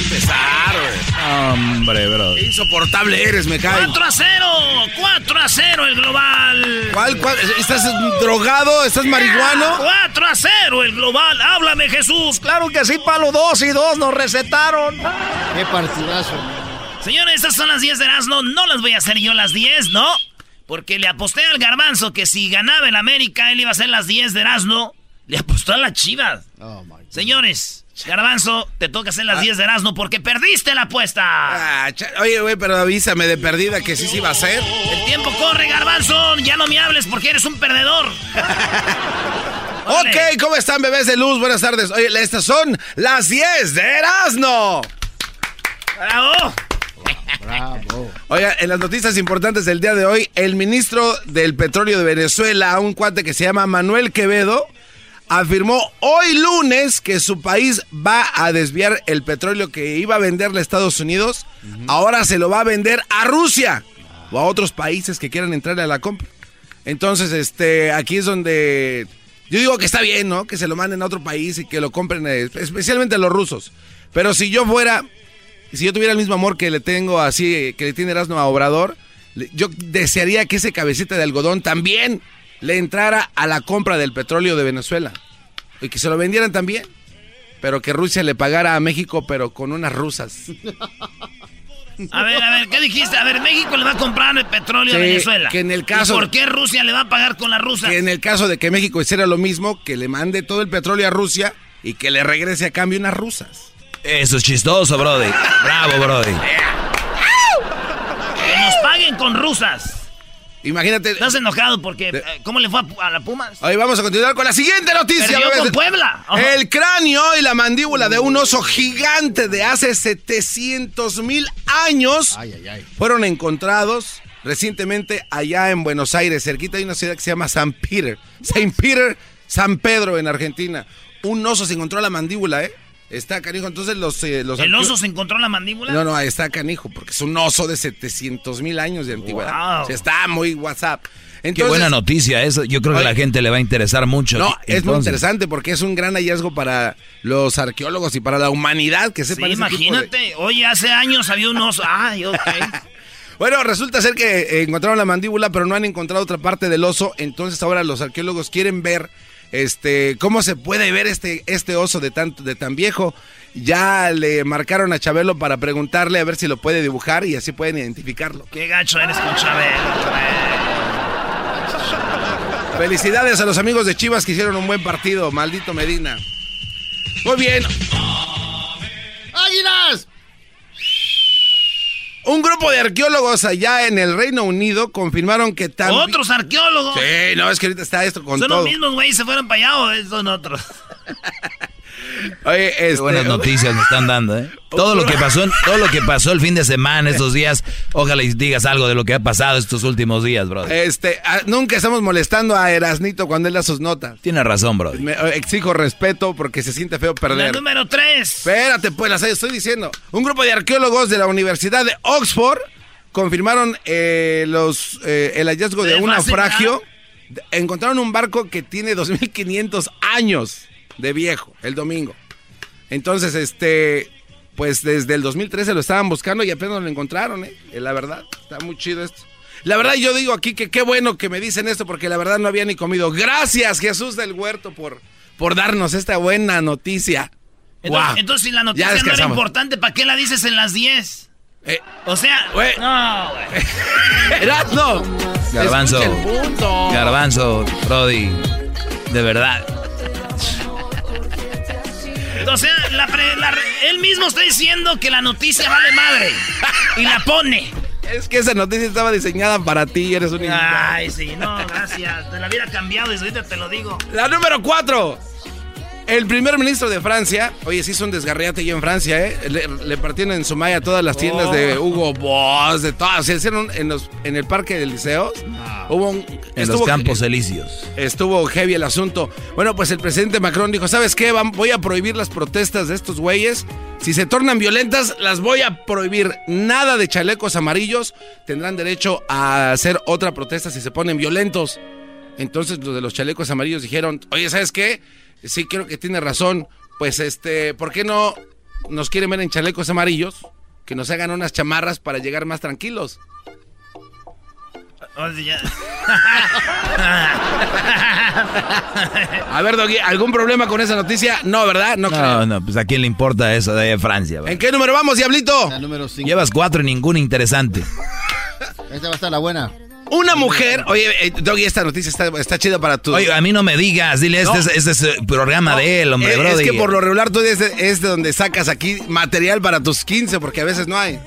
Empezar, Hombre, bro. Qué insoportable eres, me cae. 4 a 0, 4 a 0 el global. ¿Cuál, cuál? ¿Estás drogado? ¿Estás marihuano? 4 a 0 el global. Háblame, Jesús. Claro que sí, palo 2 y 2 nos recetaron. Qué partidazo. Señores, estas son las 10 de Erasmo. No las voy a hacer yo las 10, ¿no? Porque le aposté al garbanzo que si ganaba el América, él iba a hacer las 10 de Erasmo. Le apostó a las chivas. Oh, my God. Señores, garbanzo, te toca hacer las 10 de Erasmo porque perdiste la apuesta. Ah, oye, güey, pero avísame de perdida que sí se iba a hacer. El tiempo corre, garbanzo. Ya no me hables porque eres un perdedor. Ok, ¿cómo están, bebés de luz? Buenas tardes. Oye, estas son las 10 de Erasmo. ¡Bravo! Bravo. Oiga, en las noticias importantes del día de hoy, el ministro del petróleo de Venezuela, un cuate que se llama Manuel Quevedo, afirmó hoy lunes que su país va a desviar el petróleo que iba a venderle a Estados Unidos, ahora se lo va a vender a Rusia o a otros países que quieran entrarle a la compra. Entonces, este, aquí es donde yo digo que está bien, ¿no? Que se lo manden a otro país y que lo compren, eh, especialmente los rusos. Pero si yo fuera, si yo tuviera el mismo amor que le tengo así, eh, que le tiene Erasmo a Obrador, yo desearía que ese cabecita de algodón también le entrara a la compra del petróleo de Venezuela. Y que se lo vendieran también. Pero que Rusia le pagara a México, pero con unas rusas. A ver, a ver, ¿qué dijiste? A ver, México le va a comprar el petróleo a Sí, Venezuela. que en el caso- ¿Y ¿Por qué Rusia le va a pagar con la rusa? Que en el caso de que México hiciera lo mismo, que le mande todo el petróleo a Rusia y que le regrese a cambio unas rusas. Eso es chistoso, Brody. Bravo, Brody. Que nos paguen con rusas. Imagínate. ¿Estás enojado porque eh, cómo le fue a, la Pumas? Hoy vamos a continuar con la siguiente noticia. Perdió bebés. con Puebla. El cráneo y la mandíbula de un oso gigante de hace 700 mil años Ay, ay, ay. fueron encontrados recientemente allá en Buenos Aires. Cerquita hay una ciudad que se llama San Peter. Saint Peter, San Pedro en Argentina. Un oso se encontró la mandíbula, ¿eh? Está canijo. Entonces los... eh, los ¿El oso se encontró en la mandíbula? No, no, está canijo, porque es un oso de 700 mil años de antigüedad. Wow. O sea, está muy WhatsApp. Qué buena noticia eso. Yo creo que a la gente le va a interesar mucho. No, es muy interesante porque es un gran hallazgo para los arqueólogos y para la humanidad que Sí, sepan ese tipo de- imagínate. Oye, hace años había un oso. Ay, ok. Bueno, resulta ser que eh, encontraron la mandíbula, pero no han encontrado otra parte del oso. Entonces ahora los arqueólogos quieren ver este cómo se puede ver este, este oso de tan, de tan viejo. Ya le marcaron a Chabelo para preguntarle a ver si lo puede dibujar y así pueden identificarlo. Qué gacho eres con Chabelo. Felicidades a los amigos de Chivas que hicieron un buen partido, maldito Medina. Muy bien, ¡Águilas! Un grupo de arqueólogos allá en el Reino Unido confirmaron que también... Otros arqueólogos. Sí, no, es que ahorita está esto con Son todo. los mismos, güey. Se fueron para allá o son otros. Oye, Qué este, buenas noticias nos están dando, ¿eh? Todo lo que pasó, todo lo que pasó el fin de semana, estos días, ojalá y digas algo de lo que ha pasado estos últimos días, brother. este, ah, nunca estamos molestando a Erasnito cuando él da sus notas. Tienes razón, brother. Me- eh, exijo respeto porque se siente feo La perder. número 3. Espérate, pues, las estoy diciendo. Un grupo de arqueólogos de la Universidad de Oxford confirmaron eh, los, eh, el hallazgo de De un naufragio. Encontraron un barco que tiene 2.500 años de viejo el domingo. Entonces, este, pues desde el 2013 lo estaban buscando y apenas lo encontraron, ¿eh? Eh, La verdad, está muy chido esto. La verdad, yo digo aquí que qué bueno que me dicen esto porque la verdad no había ni comido. Gracias, Jesús del Huerto, por, por darnos esta buena noticia. Entonces, si la noticia no era importante, ¿para qué la dices en las 10? Eh, O sea, no, güey. Erasmo. Garbanzo. Escucha el punto. Garbanzo, Brody, de verdad. O sea, la pre- la él mismo está diciendo que la noticia vale madre. Y la pone. Es que esa noticia estaba diseñada para ti, eres un. Ay, sí, no, gracias. Te la hubiera cambiado desde ahorita te lo digo. La número cuatro. El primer ministro de Francia, oye, sí hizo un desgarriate yo en Francia, ¿eh? Le, le partieron en Sumaya todas las tiendas de Oh. Hugo Boss, de todas. Se hicieron en, los, en el parque del liceo. Hubo un, En los campos elíseos. Estuvo heavy el asunto. Bueno, pues el presidente Macron dijo, ¿sabes qué? Voy a prohibir las protestas de estos güeyes. Si se tornan violentas, las voy a prohibir. Nada de chalecos amarillos. Tendrán derecho a hacer otra protesta si se ponen violentos. Entonces los de los chalecos amarillos dijeron, oye, ¿sabes qué? Sí, creo que tiene razón. Pues este, ¿por qué no nos quieren ver en chalecos amarillos? Que nos hagan unas chamarras para llegar más tranquilos. A ver, Doggy, ¿algún problema con esa noticia? No, ¿verdad? No, creo. No, no, pues a quién le importa eso de Francia. va? ¿En qué número vamos, Diablito? La número 5. Llevas cuatro y ninguna interesante. Esta va a estar la buena. Una mujer, oye, eh, Doggy, esta noticia está, está chida para tu. Oye, a mí no me digas, dile, este, No. es, este es el programa de él, hombre, es, bro. es que por lo regular tú es de, es de donde sacas aquí material para tus 15, porque a veces no hay.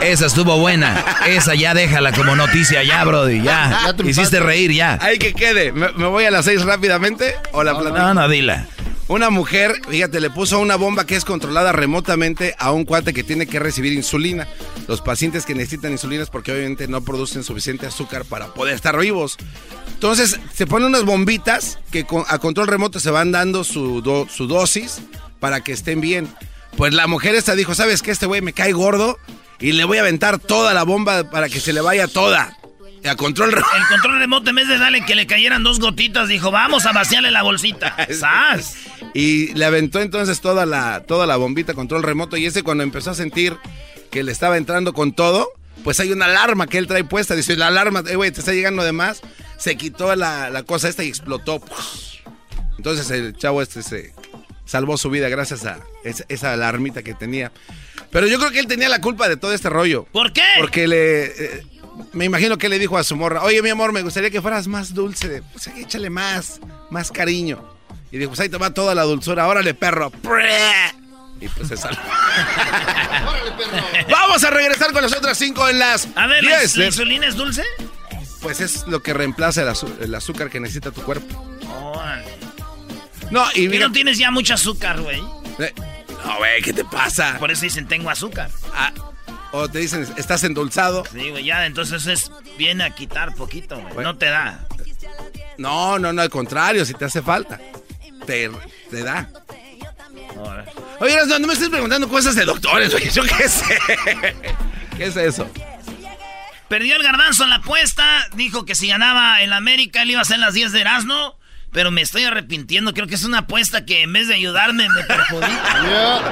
Esa estuvo buena. Esa ya déjala como noticia, ya, Brody, ya. Ya. Hiciste reír, ya. Ahí que quede. ¿Me, me voy a las 6 rápidamente o la platico? No, no, dila. Una mujer, fíjate, le puso una bomba que es controlada remotamente a un cuate que tiene que recibir insulina. Los pacientes que necesitan insulina es porque obviamente no producen suficiente azúcar para poder estar vivos. Entonces, se ponen unas bombitas que a control remoto se van dando su, su dosis para que estén bien. Pues la mujer esta dijo, ¿sabes qué? Este güey me cae gordo y le voy a aventar toda la bomba para que se le vaya toda. A control remoto. El control remoto, en vez de darle que le cayeran dos gotitas, dijo, vamos a vaciarle la bolsita. ¡Sas! Y le aventó entonces toda la, toda la bombita control remoto. Y ese cuando empezó a sentir que le estaba entrando con todo, pues hay una alarma que él trae puesta. Dice, la alarma, eh, güey, te está llegando de más. Se quitó la, la cosa esta y explotó. Entonces el chavo este se salvó su vida gracias a esa, esa alarmita que tenía. Pero yo creo que él tenía la culpa de todo este rollo. ¿Por qué? Porque le... eh, me imagino que le dijo a su morra, oye mi amor, me gustaría que fueras más dulce, pues échale más, más cariño. Y dijo, pues ahí te va toda la dulzura, órale perro. Y pues se salvó. Vamos a regresar con las otras cinco en las A ver, ¿la, 10. la insulina es dulce? Pues es lo que reemplaza el, azu- el azúcar que necesita tu cuerpo. Órale. No, y ¿Y mira... no tienes ya mucho azúcar, güey? eh, No, güey, ¿qué te pasa? Por eso dicen, tengo azúcar. Ah, o te dicen, estás endulzado. Sí, güey, ya, entonces es, viene a quitar poquito, güey. Bueno. No te da. No, no, no, al contrario, si te hace falta. Te, te da. Oye, no, no me estés preguntando cosas de doctores, oye, yo qué sé. ¿Qué es eso? Perdió el garbanzo en la apuesta. Dijo que si ganaba el América, él iba a hacer las 10 de Erasmo. Pero me estoy arrepintiendo. Creo que es una apuesta que en vez de ayudarme, me perjudica.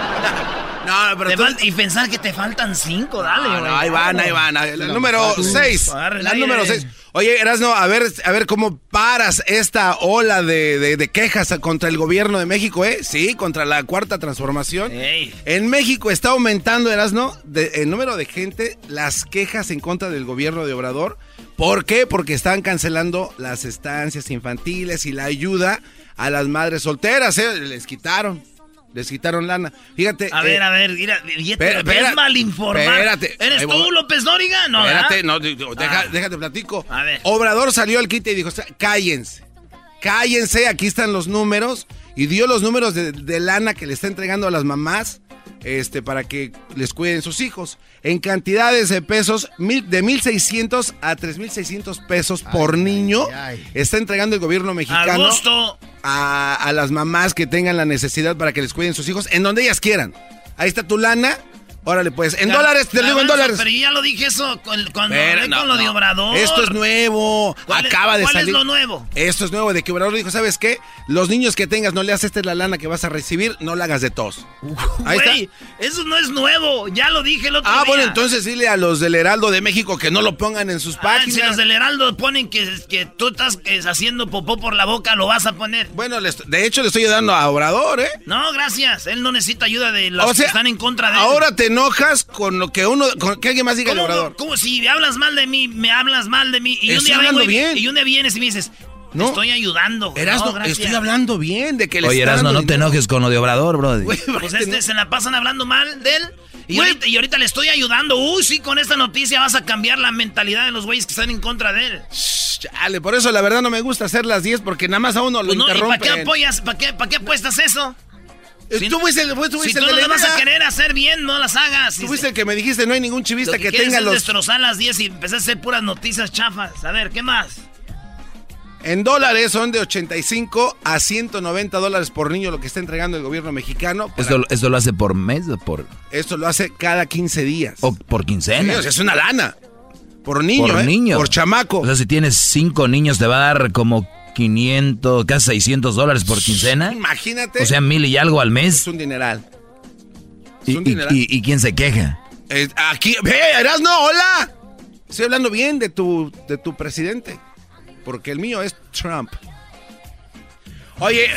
No, pero tú- y pensar que te faltan 5, dale, No, güey. no, ahí van, ahí van. La número 6. Agarra el La aire. número 6. Oye, Erasno, a ver, a ver cómo paras esta ola de, de- de quejas contra el gobierno de México, ¿eh? Sí, contra la cuarta transformación. Ey. En México está aumentando, Erasno, de- el número de gente, las quejas en contra del gobierno de Obrador. ¿Por qué? Porque están cancelando las estancias infantiles y la ayuda a las madres solteras, ¿eh? Les quitaron. Les quitaron lana. Fíjate. A eh, ver, a ver, mira, espera, espera. mal informado. Espérate. ¿Eres tú, voy. López Dóriga? No, Espérate, ¿verdad? no, deja- Ah. déjate platico. A ver. Obrador salió al quite y dijo, cállense, cállense, aquí están los números. Y dio los números de, de lana que le está entregando a las mamás este, para que les cuiden sus hijos. En cantidades de pesos, mil- de 1.600 a 3.600 pesos por niño, ay, ay. está entregando el gobierno A mexicano gusto. a, a las mamás que tengan la necesidad para que les cuiden sus hijos en donde ellas quieran. Ahí está tu lana. Órale, pues. En dólares, te lo digo en dólares. Pero yo ya lo dije eso cuando Pero, no, con lo de. Obrador. Esto es nuevo. ¿Cuál es- Acaba de cuál es salir. lo nuevo? Esto es nuevo. De que Obrador dijo, ¿sabes qué? Los niños que tengas, no le haces esta es la lana que vas a recibir, no la hagas de tos. Ahí está. eso no es nuevo. Ya lo dije el otro Ah, día. bueno, entonces dile a los del Heraldo de México que no lo pongan en sus Ah, páginas. si los del Heraldo ponen que, que tú estás eh, haciendo popó por la boca, lo vas a poner. Bueno, de hecho le estoy ayudando a Obrador, ¿eh? No, gracias. Él no necesita ayuda de los o sea, que están en contra de él. ahora te enojas con lo que uno, con que alguien más diga de ¿Cómo, Obrador. cómo si hablas mal de mí, me hablas mal de mí? Y un Estoy día vengo hablando y, bien. y un día vienes y me dices, No. te estoy ayudando. Erasno, No, gracias. estoy hablando bien de que le Oye, Erasno, no te enojes con lo de Obrador. Güey, Pues este se la pasan hablando mal de él Y ahorita, y ahorita, le estoy ayudando. Uy, sí, con esta noticia vas a cambiar la mentalidad de los güeyes que están en contra de él. Chale, por eso la verdad no me gusta hacer las 10 porque nada más a uno lo pues interrumpen. ¿Para qué apoyas? ¿Para qué, para qué apuestas eso? Eh, si, tú fuiste el, tú si tú no las vas a querer hacer bien, no las hagas. Tú fuiste el que me dijiste no hay ningún chivista que, tenga es los... destrozar las 10 y empezar a hacer puras noticias chafas. A ver, ¿qué más? En dólares son de 85 a 190 dólares por niño lo que está entregando el gobierno mexicano. ¿Esto, lo hace por mes o por...? Esto lo hace cada 15 días. ¿O por quincena? es una lana. Por niño, Por ¿eh? niño. Por chamaco. O sea, si tienes cinco niños te va a dar como 500, casi 600 dólares por quincena. Imagínate. O sea, mil y algo al mes. Es un dineral. ¿Y, Y, quién se queja? aquí, ve, no, hola. Estoy hablando bien de tu, de tu presidente porque el mío es Trump. Oye,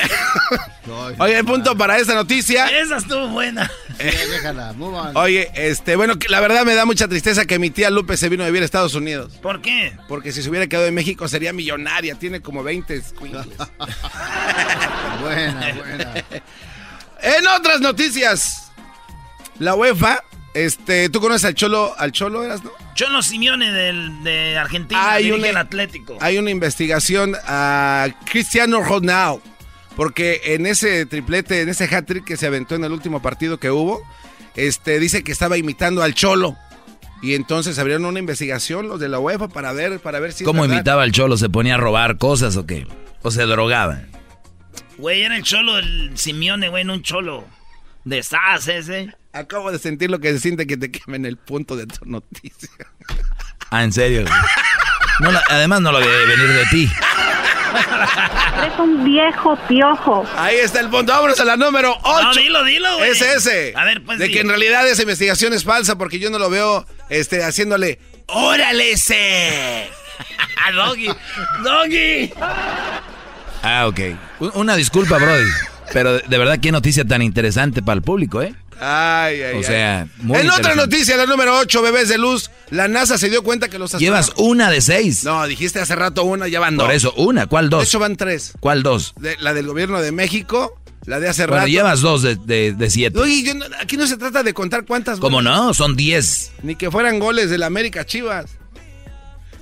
oye, el punto para esta noticia. Esa estuvo buena. oye, este, bueno, la verdad me da mucha tristeza que mi tía Lupe se vino a vivir a Estados Unidos. ¿Por qué? Porque si se hubiera quedado en México sería millonaria, tiene como 20 buena, buena. En otras noticias, la UEFA este, ¿tú conoces al Cholo, al Cholo eras, no? Cholo Simeone del, de Argentina, hay un Atlético. Hay una investigación a Cristiano Ronaldo, porque en ese triplete, en ese hat-trick que se aventó en el último partido que hubo, este, dice que estaba imitando al Cholo. Y entonces abrieron una investigación los de la UEFA para ver, para ver si. ¿Cómo imitaba al Cholo? ¿Se ponía a robar cosas o qué? ¿O se drogaba? Güey, era el Cholo, el Simeone, güey, no un Cholo. De SAS ese. Acabo de sentir lo que se siente que te quemen el punto de tu noticia. Ah, ¿en serio? además no lo debe venir de ti. Eres un viejo piojo. Ahí está el punto. Vámonos a la número 8. No, dilo, dilo, güey. Es ese. A ver, pues. De que en realidad esa investigación es falsa porque yo no lo veo este, haciéndole. ¡Órale ese! ¡Doggy! ¡Doggy! Ah, ok. Una disculpa, Brody. Pero de verdad, qué noticia tan interesante para el público, ¿eh? Ay, ay, o sea, muy En otra noticia, la número 8, bebés de luz, la NASA se dio cuenta que los Llevas una de seis. No, dijiste hace rato una, ya van dos. Por eso, una, ¿cuál dos? De hecho van tres. ¿Cuál dos? la del gobierno de México, la de hace bueno, rato. llevas dos de, de, siete. Oye, aquí no se trata de contar cuántas. ¿Cómo no? Son diez. Ni que fueran goles de la América Chivas.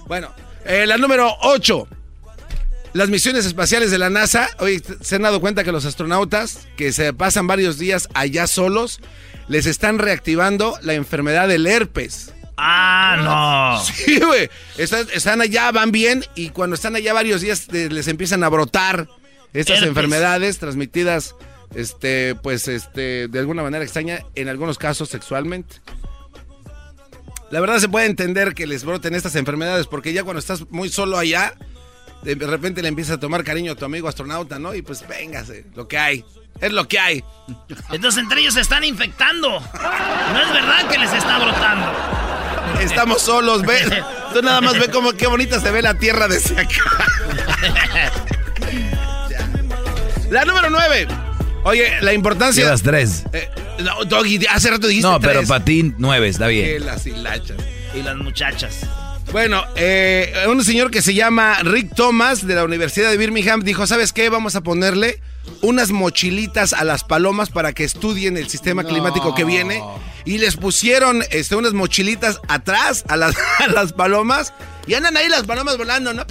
Bueno, eh, la número 8. Las misiones espaciales de la NASA, hoy se han dado cuenta que los astronautas que se pasan varios días allá solos, les están reactivando la enfermedad del herpes. Ah, no. Sí, güey. Están, allá, van bien y cuando están allá varios días les empiezan a brotar estas enfermedades transmitidas, este, pues, este, de alguna manera extraña, en algunos casos sexualmente. La verdad se puede entender que les broten estas enfermedades porque ya cuando estás muy solo allá, de repente le empieza a tomar cariño a tu amigo astronauta, ¿no? Y pues véngase, lo que hay. Es lo que hay. Entonces entre ellos se están infectando. No es verdad que les está brotando. Estamos solos, ve. Tú nada más ve cómo qué bonita se ve la tierra desde acá. la número nueve. Oye, la importancia. Llevas tres. Eh, no, hace rato dijiste No, pero para ti nueve, está bien. Y las hilachas. Y las muchachas. Bueno, eh, un señor que se llama Rick Thomas de la Universidad de Birmingham dijo, ¿sabes qué? Vamos a ponerle unas mochilitas a las palomas para que estudien el sistema climático que viene. Y les pusieron este, unas mochilitas atrás a las, las palomas. Y andan ahí las palomas volando, ¿no?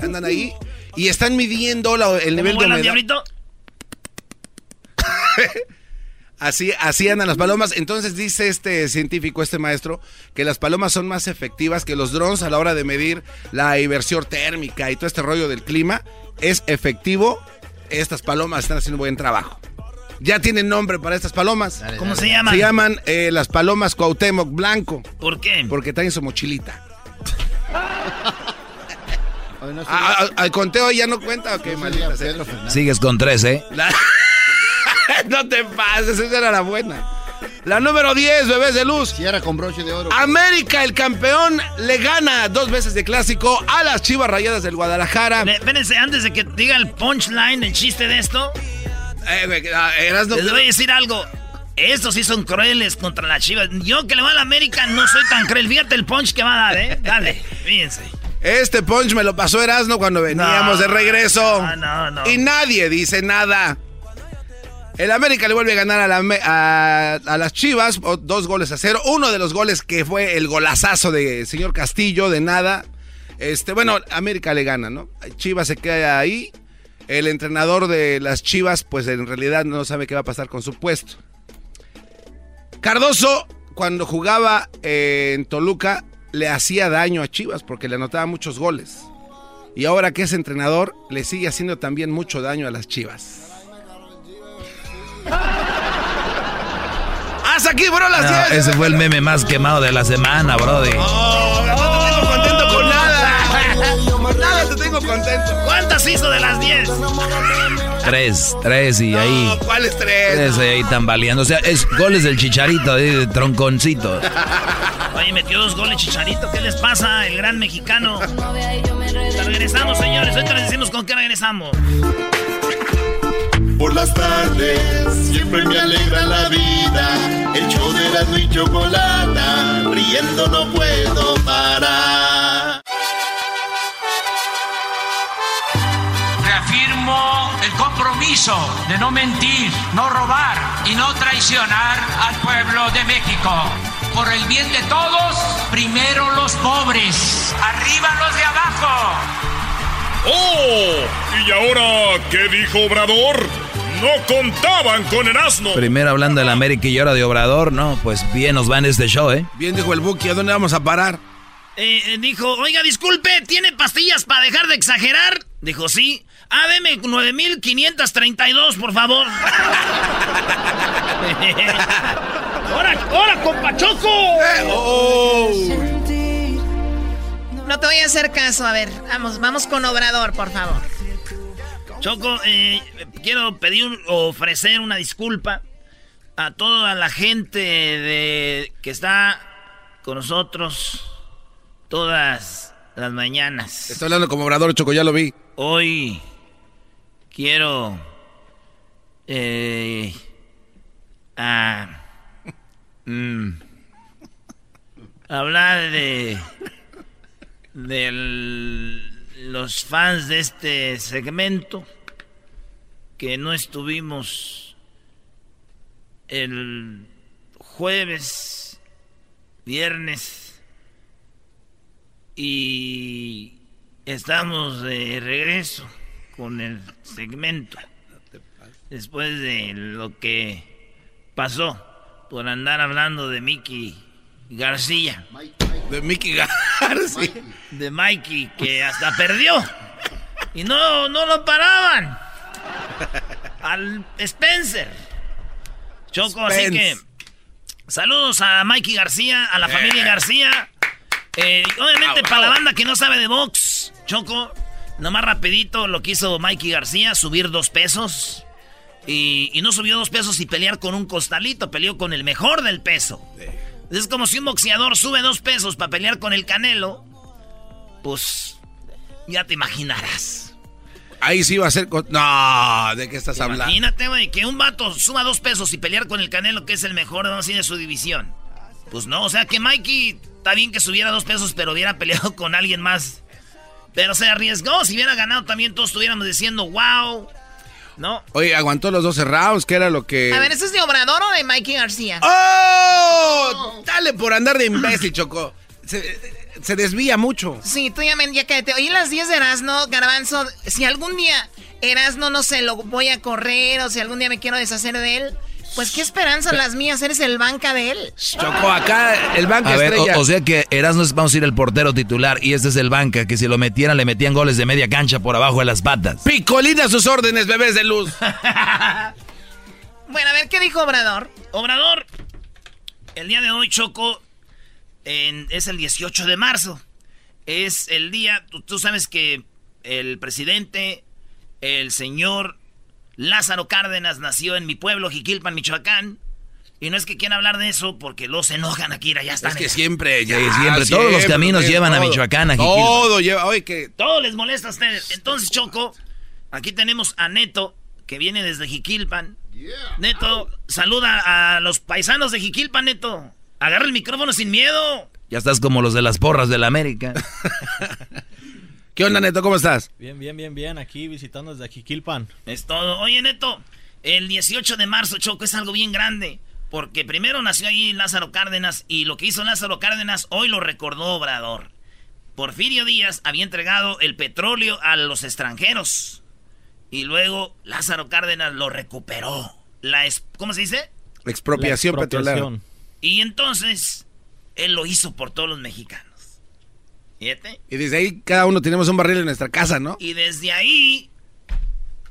Andan ahí. Y están midiendo el nivel de humedad. Así, así andan las palomas. Entonces dice este científico, este maestro, que las palomas son más efectivas que los drones a la hora de medir la inversión térmica y todo este rollo del clima. Es efectivo. Estas palomas están haciendo buen trabajo. Ya tienen nombre para estas palomas. ¿Cómo se llaman? Se llaman eh, las palomas Cuauhtémoc Blanco. ¿Por qué? Porque traen su mochilita. al conteo ya no cuenta. Okay, maldita Sigues con tres, ¿eh? no te pases, esa era la buena. La número 10, bebés de luz. Si era con broche de oro. América, el campeón, le gana dos veces de clásico a las Chivas Rayadas del Guadalajara. Espérense, antes de que diga el punchline, el chiste de esto. Eh, ah, Les voy a decir algo. Estos sí son crueles contra las Chivas. Yo que le va a la América no soy tan cruel. Fíjate el punch que va a dar, ¿eh? Dale, fíjense. Este punch me lo pasó Erasno cuando veníamos de regreso. No, no, no. Y nadie dice nada. El América le vuelve a ganar a, la, las Chivas, dos goles a cero. Uno de los goles que fue el golazazo de señor Castillo, de nada. Este, bueno, América le gana, ¿no? Chivas se queda ahí. El entrenador de las Chivas, pues en realidad no sabe qué va a pasar con su puesto. Cardoso, cuando jugaba en Toluca, le hacía daño a Chivas porque le anotaba muchos goles. Y ahora que es entrenador, le sigue haciendo también mucho daño a las Chivas. Hasta aquí, bro, las no, Ese fue el meme más quemado de la semana, brody. Oh, no te tengo contento con nada. nada te tengo contento. ¿Cuántas hizo de las 10? Tres, tres y ahí. ¿Cuáles tres? Tres ahí tambaleando. O sea, es goles del chicharito, de, tronconcito. Oye, metió dos goles chicharito. ¿Qué les pasa? El gran mexicano. Regresamos, señores. Ahorita les decimos con qué regresamos por las tardes siempre me alegra la vida. El show de la y chocolata, riendo no puedo parar. Reafirmo el compromiso de no mentir, no robar y no traicionar al pueblo de México. Por el bien de todos, primero los pobres, arriba los de abajo. ¡Oh! ¿Y ahora qué dijo Obrador? No contaban con el asno. Primero hablando del América y ahora de Obrador, no, pues bien nos va en este show, ¿eh? Bien dijo el Buki, ¿a dónde vamos a parar? Eh, eh, dijo, oiga, disculpe, ¿tiene pastillas para dejar de exagerar? Dijo, sí. Ah, deme 9532, por favor. ¡Hora, hora, compachoco! Eh, oh. No te voy a hacer caso, a ver, vamos, vamos con Obrador, por favor. Choco, eh, quiero pedir o ofrecer una disculpa a toda la gente de, que está con nosotros todas las mañanas. Estoy hablando como obrador, Choco, ya lo vi. Hoy quiero eh, mm, hablar de del los fans de este segmento que no estuvimos el jueves, viernes y estamos de regreso con el segmento después de lo que pasó por andar hablando de Mickey García. De Mickey García. De Mikey, que hasta perdió. Y no, no lo paraban. Al Spencer. Choco, así que. Saludos a Mikey García, a la familia García. Eh, obviamente, para la banda que no sabe de box, Choco, nomás rapidito lo que hizo Mikey García, subir dos pesos. Y, y, no subió dos pesos y pelear con un costalito, peleó con el mejor del peso. Es como si un boxeador sube dos pesos para pelear con el Canelo. Pues ya te imaginarás. Ahí sí va a ser... No, ¿de qué estás hablando? Imagínate, güey, que un vato suba dos pesos y pelear con el Canelo, que es el mejor así de su división. Pues no, o sea que Mikey está bien que subiera dos pesos, pero hubiera peleado con alguien más. Pero se arriesgó, si hubiera ganado también todos estuviéramos diciendo, wow, ¿no? Oye, aguantó los 12 rounds, que era lo que... A ver, ¿eso es de Obrador o de Mikey García? ¡Oh! Dale por andar de imbécil, Choco. Se, desvía mucho. Sí, tú ya me... Ya te Oye, las 10 de Erasno, Garbanzo, si algún día Erasno, no sé, lo voy a correr o si algún día me quiero deshacer de él... Pues qué esperanza las mías, eres el banca de él. Choco, acá el banca a estrella. o, sea que Erasmo vamos a ir el portero titular y este es el banca, que si lo metieran le metían goles de media cancha por abajo de las patas. Picolina sus órdenes, bebés de luz. bueno, a ver, ¿qué dijo Obrador? Obrador, el día de hoy, Choco, es el 18 de marzo. Es el día, tú sabes que el presidente, el señor Lázaro Cárdenas nació en mi pueblo, Jiquilpan, Michoacán. Y no es que quieran hablar de eso porque los enojan aquí, ya están. Es que siempre, ya, siempre, todos los caminos llevan a Michoacán, a Jiquilpan. Todo lleva, oye, que... Todo les molesta a ustedes. Entonces, Choco, aquí tenemos a Neto, que viene desde Jiquilpan. Neto, saluda a los paisanos de Jiquilpan, Neto. Agarra el micrófono sin miedo. Ya estás como los de las porras de la América. ¿Qué onda, Neto? ¿Cómo estás? Bien, bien, bien, bien. Aquí visitando desde Jiquilpan. Es todo. Oye, Neto, El 18 de marzo, Choco, es algo bien grande. Porque primero nació ahí Lázaro Cárdenas y lo que hizo Lázaro Cárdenas hoy lo recordó Obrador. Porfirio Díaz había entregado el petróleo a los extranjeros. Y luego Lázaro Cárdenas lo recuperó. La ¿Cómo se dice? Expropiación, petrolera. Y entonces, él lo hizo por todos los mexicanos. ¿Fíjate? Y desde ahí cada uno tenemos un barril en nuestra casa, ¿no? Y desde ahí,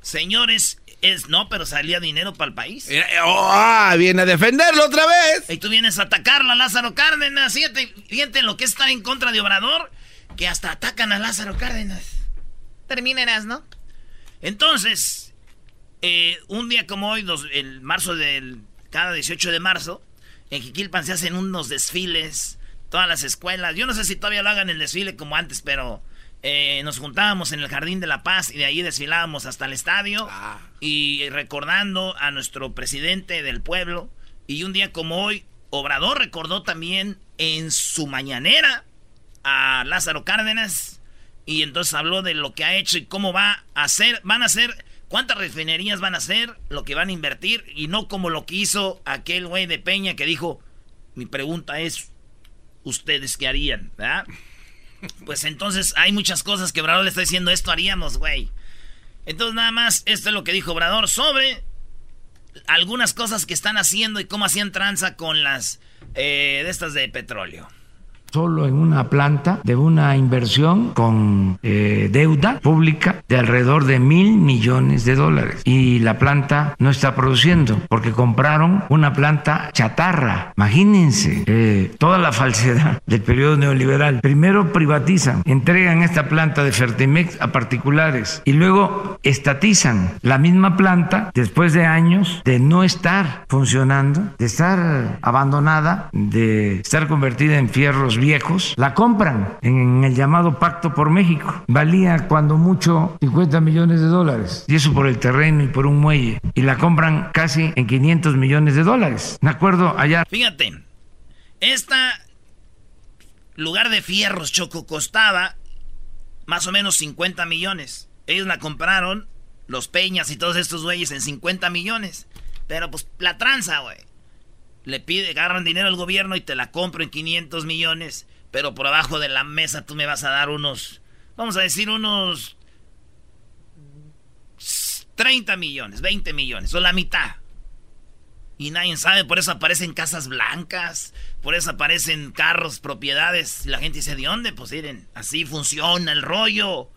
señores, es no, pero salía dinero para el país. Eh, oh, ah, viene a defenderlo otra vez. Y tú vienes a atacarlo a Lázaro Cárdenas. Fíjate, fíjate lo que está en contra de Obrador, que hasta atacan a Lázaro Cárdenas. Terminarás, ¿no? Entonces, eh, un día como hoy, el marzo del cada 18 de marzo, en Jiquilpan se hacen unos desfiles, todas las escuelas. Yo no sé si todavía lo hagan el desfile como antes, pero eh, nos juntábamos en el Jardín de la Paz y de ahí desfilábamos hasta el estadio ah. y recordando a nuestro presidente del pueblo. Y un día como hoy, Obrador recordó también en su mañanera a Lázaro Cárdenas y entonces habló de lo que ha hecho y cómo va a hacer, van a hacer, cuántas refinerías van a hacer, lo que van a invertir y no como lo que hizo aquel güey de Peña que dijo, mi pregunta es, ¿ustedes qué harían? ¿verdad? Pues entonces hay muchas cosas que Obrador le está diciendo, esto haríamos, güey. Entonces nada más, esto es lo que dijo Obrador sobre algunas cosas que están haciendo y cómo hacían tranza con las eh, de estas de petróleo solo en una planta de una inversión con eh, deuda pública de alrededor de mil millones de dólares. Y la planta no está produciendo porque compraron una planta chatarra. Imagínense eh, toda la falsedad del periodo neoliberal. Primero privatizan, entregan esta planta de Fertimex a particulares y luego estatizan la misma planta después de años de no estar funcionando, de estar abandonada, de estar convertida en fierros viejos, la compran en el llamado Pacto por México. Valía cuando mucho 50 millones de dólares. Y eso por el terreno y por un muelle. Y la compran casi en 500 millones de dólares. Me acuerdo allá. Fíjate, esta lugar de fierros Choco costaba más o menos 50 millones. Ellos la compraron, los Peñas y todos estos güeyes, en 50 millones. Pero pues la tranza, güey le pide, agarran dinero al gobierno y te la compro en 500 millones, pero por abajo de la mesa tú me vas a dar unos, vamos a decir unos 30 millones, 20 millones, o la mitad. Y nadie sabe, por eso aparecen casas blancas, por eso aparecen carros, propiedades. Y la gente dice, ¿de dónde? Pues miren, así funciona el rollo.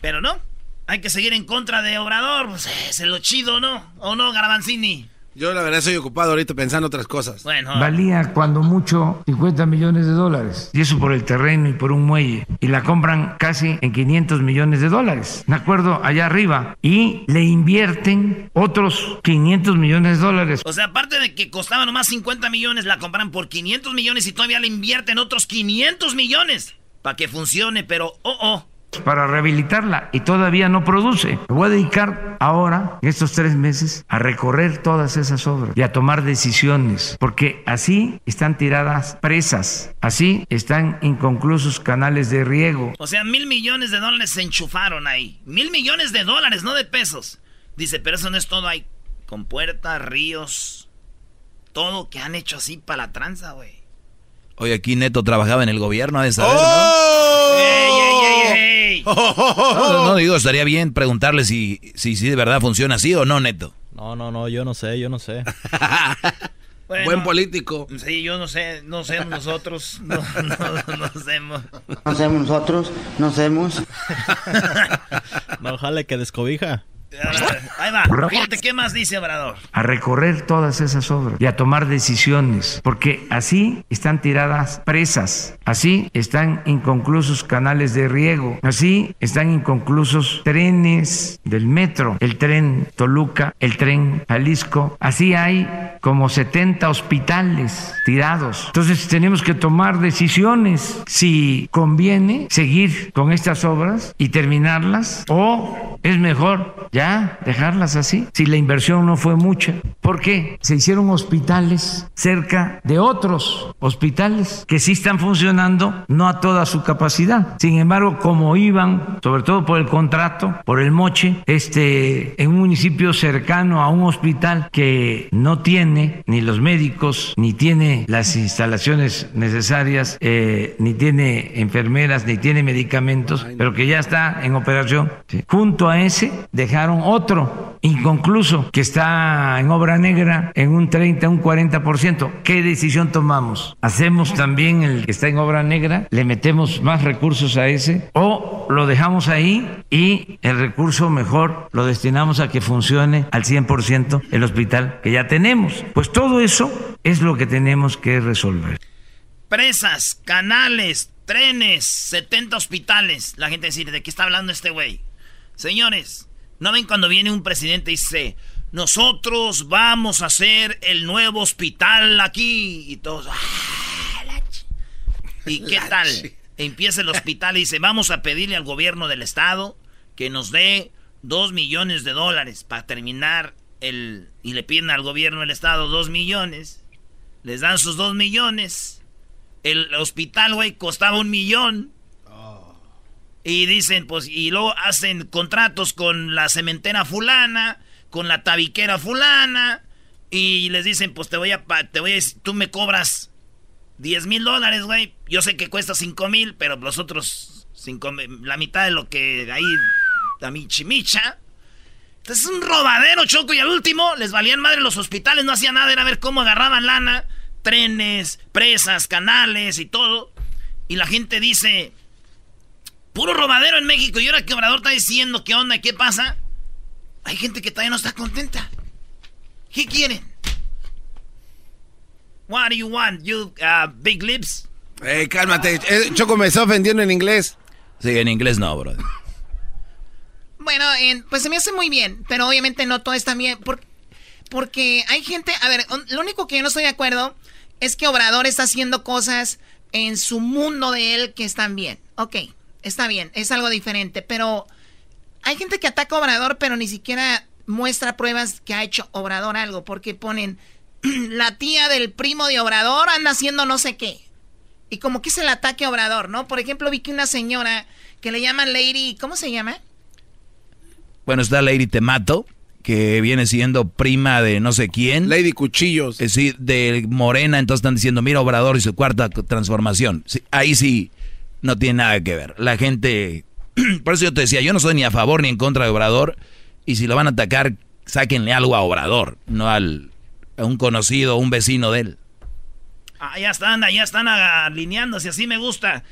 Pero no, hay que seguir en contra de Obrador, pues es lo chido, ¿no? ¿O no, Garabanzini? Yo la verdad soy ocupado ahorita pensando otras cosas. Bueno. Valía cuando mucho 50 millones de dólares. Y eso por el terreno y por un muelle. Y la compran casi en 500 millones de dólares. Me acuerdo allá arriba. Y le invierten otros 500 millones de dólares. O sea, aparte de que costaba nomás 50 millones, la compran por 500 millones y todavía le invierten otros 500 millones. Para que funcione, pero oh, oh para rehabilitarla y todavía no produce. Me voy a dedicar ahora, en estos tres meses, a recorrer todas esas obras y a tomar decisiones, porque así están tiradas presas, así están inconclusos canales de riego. O sea, mil millones de dólares se enchufaron ahí. Mil millones de dólares, no de pesos. Dice, pero eso no es todo. Hay con puertas, ríos, todo que han hecho así para la tranza, güey. Hoy aquí Neto trabajaba en el gobierno, de saber, ¡Oh! ¡Ey, No, digo, estaría bien preguntarle si, si, si de verdad funciona así o no, Neto. No, no, no, yo no sé, yo no sé. Buen político. Sí, yo no sé, no sé nosotros, no, no, no hacemos. No hacemos nosotros, no hacemos. no, ojalá que descobija. Ahí va. ¿qué más dice Obrador? A recorrer todas esas obras y a tomar decisiones, porque así están tiradas presas, así están inconclusos canales de riego, así están inconclusos trenes del metro, el tren Toluca, el tren Jalisco, así hay como 70 hospitales tirados. Entonces tenemos que tomar decisiones si conviene seguir con estas obras y terminarlas o es mejor dejarlas así, si la inversión no fue mucha. ¿Por qué? Se hicieron hospitales cerca de otros hospitales que sí están funcionando, no a toda su capacidad. Sin embargo, como iban, sobre todo por el contrato, por el moche, este, en un municipio cercano a un hospital que no tiene ni los médicos, ni tiene las instalaciones necesarias, eh, ni tiene enfermeras, ni tiene medicamentos, pero que ya está en operación. Junto a ese dejaron otro inconcluso que está en obra negra en un 30, un 40%. ¿Qué decisión tomamos? ¿Hacemos también el que está en obra negra? ¿Le metemos más recursos a ese? ¿O lo dejamos ahí y el recurso mejor lo destinamos a que funcione al 100% el hospital que ya tenemos? Pues todo eso es lo que tenemos que resolver. Presas, canales, trenes, 70 hospitales. La gente dice, ¿de qué está hablando este güey? Señores, ¿no ven cuando viene un presidente y dice, nosotros vamos a hacer el nuevo hospital aquí? Y todos, ah, ¿y qué tal? Empieza el hospital y dice, vamos a pedirle al gobierno del estado que nos dé dos millones de dólares para terminar el... Y le piden al gobierno del estado dos millones. Les dan sus dos millones el hospital, güey, costaba un millón. Y dicen, pues, y luego hacen contratos con la cementera fulana, con la tabiquera fulana. Y les dicen, pues te voy a, te voy a, tú me cobras 10 mil dólares, güey. Yo sé que cuesta 5 mil, pero los otros 5 la mitad de lo que ahí, la michimicha. Entonces es un robadero, Choco. Y al último, les valían madre los hospitales, no hacían nada, era ver cómo agarraban lana trenes, presas, canales y todo. Y la gente dice, puro robadero en México. Y ahora que Obrador está diciendo qué onda, qué pasa, hay gente que todavía no está contenta. ¿Qué quieren? What do you want, you uh, big lips? Eh, cálmate. Eh, Choco me está ofendiendo en inglés. Sí, en inglés no, bro. Bueno, pues se me hace muy bien, pero obviamente no todo está bien. porque hay gente, a ver, lo único que yo no estoy de acuerdo es que Obrador está haciendo cosas en su mundo de él que están bien. Ok, está bien, es algo diferente, pero hay gente que ataca a Obrador, pero ni siquiera muestra pruebas que ha hecho Obrador algo, porque ponen la tía del primo de Obrador anda haciendo no sé qué. Y como que es el ataque a Obrador, ¿no? Por ejemplo, vi que una señora que le llaman Lady, ¿cómo se llama? Bueno, está Lady Temato que viene siendo prima de no sé quién. Lady Cuchillos. Eh, sí, de Morena, entonces están diciendo, mira Obrador y su cuarta transformación. ahí sí no tiene nada que ver. La gente, por eso yo te decía, yo no soy ni a favor ni en contra de Obrador, y si lo van a atacar, sáquenle algo a Obrador, no al, a un conocido, un vecino de él. Ah, ya están, ya están alineándose, así me gusta.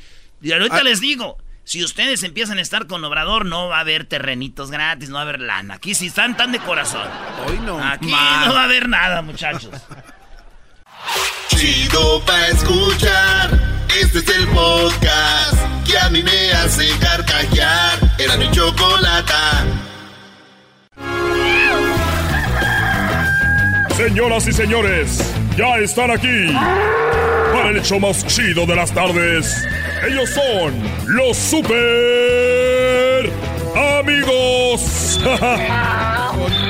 Y ahorita ah. les digo, si ustedes empiezan a estar con Obrador, no va a haber terrenitos gratis, no va a haber lana. Aquí sí están tan de corazón. Hoy no. Aquí no va a haber nada, muchachos. Chido pa' escuchar. Este es el podcast que a mí me hace carcajear. Era mi chocolate. Señoras y señores, ya están aquí para el hecho más chido de las tardes. Ellos son los super amigos.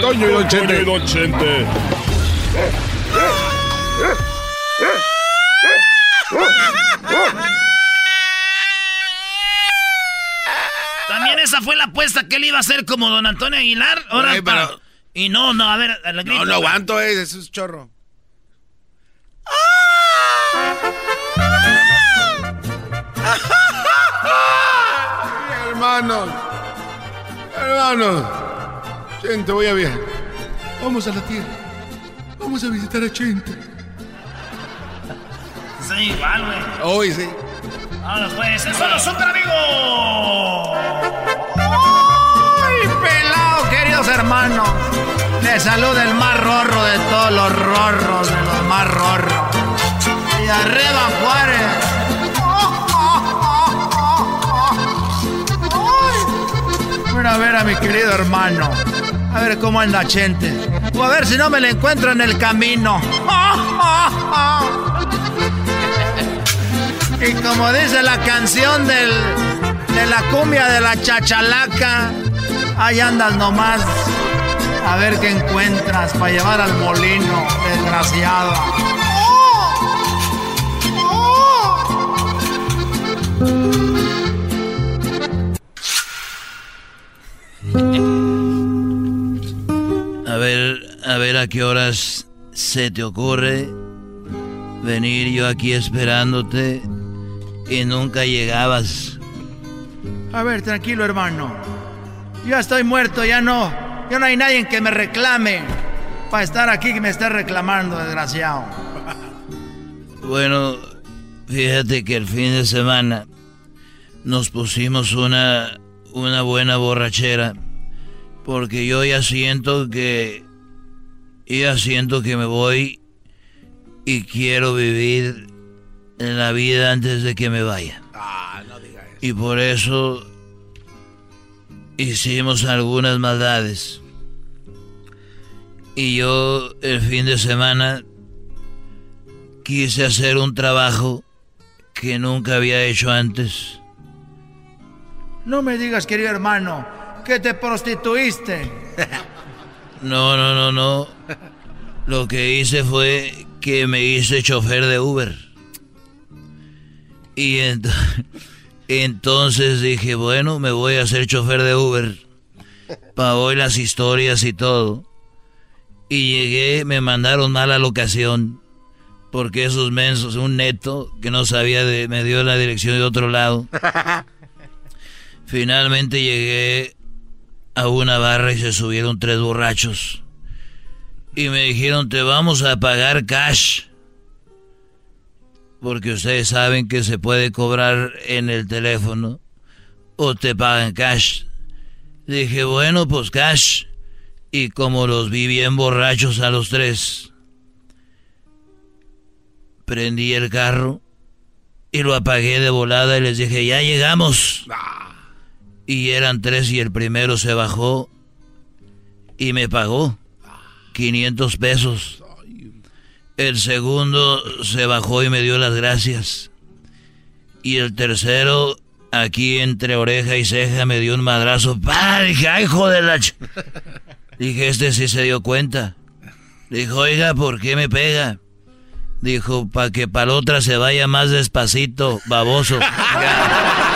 Toño y Don Chente. y Don Chente. También esa fue la apuesta que él iba a hacer como Don Antonio Aguilar. Ahora, Y no, no, a ver, la grito, No, no aguanto, eh, eso es chorro. hermanos, hermanos, Chente, voy a ver. Vamos a la tierra. Vamos a visitar a Chente. Sí, igual, güey. Hoy sí. Ahora pues, son los super amigos. ¡Ay, pelado, queridos hermanos! Les saluda el más rorro de todos los rorros, de los más rorros. Y arriba Juárez. a ver a mi querido hermano. A ver cómo anda Chente. O a ver si no me lo encuentro en el camino. Y como dice la canción de la cumbia de la chachalaca, Ahí andas nomás. A ver qué encuentras para llevar al molino, desgraciado. A ver, a ver a qué horas se te ocurre venir yo aquí esperándote y nunca llegabas. A ver, tranquilo, hermano. Ya estoy muerto, ya no. Ya no hay nadie que me reclame para estar aquí que me esté reclamando, desgraciado. Bueno, fíjate que el fin de semana nos pusimos una, una buena borrachera porque yo ya siento que ya siento que me voy y quiero vivir la vida antes de que me vaya. Ah, no digas eso. Y por eso hicimos algunas maldades. Y yo el fin de semana quise hacer un trabajo que nunca había hecho antes. No me digas, querido hermano, que te prostituiste. No, no, no, no. Lo que hice fue que me hice chofer de Uber. Y ent entonces dije, bueno, me voy a hacer chofer de Uber. Para hoy las historias y todo. Y llegué, me mandaron mal a la locación. Porque esos mensos, un neto que no sabía, de, me dio la dirección de otro lado. Finalmente llegué a una barra y se subieron tres borrachos. Y me dijeron, te vamos a pagar cash. Porque ustedes saben que se puede cobrar en el teléfono. O te pagan cash. Dije, bueno, pues cash. Y como los vi bien borrachos a los tres, prendí el carro y lo apagué de volada y les dije, ya llegamos. Y eran tres y el primero se bajó y me pagó 500 pesos. El segundo se bajó y me dio las gracias. Y el tercero, aquí entre oreja y ceja, me dio un madrazo. ¡Pah! Dije, ¡ay, hijo de la... Dije, este sí se dio cuenta. Dijo, oiga, ¿por qué me pega? Dijo, para que para otra se vaya más despacito, baboso.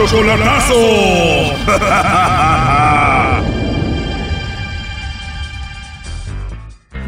¡El chocolatazo!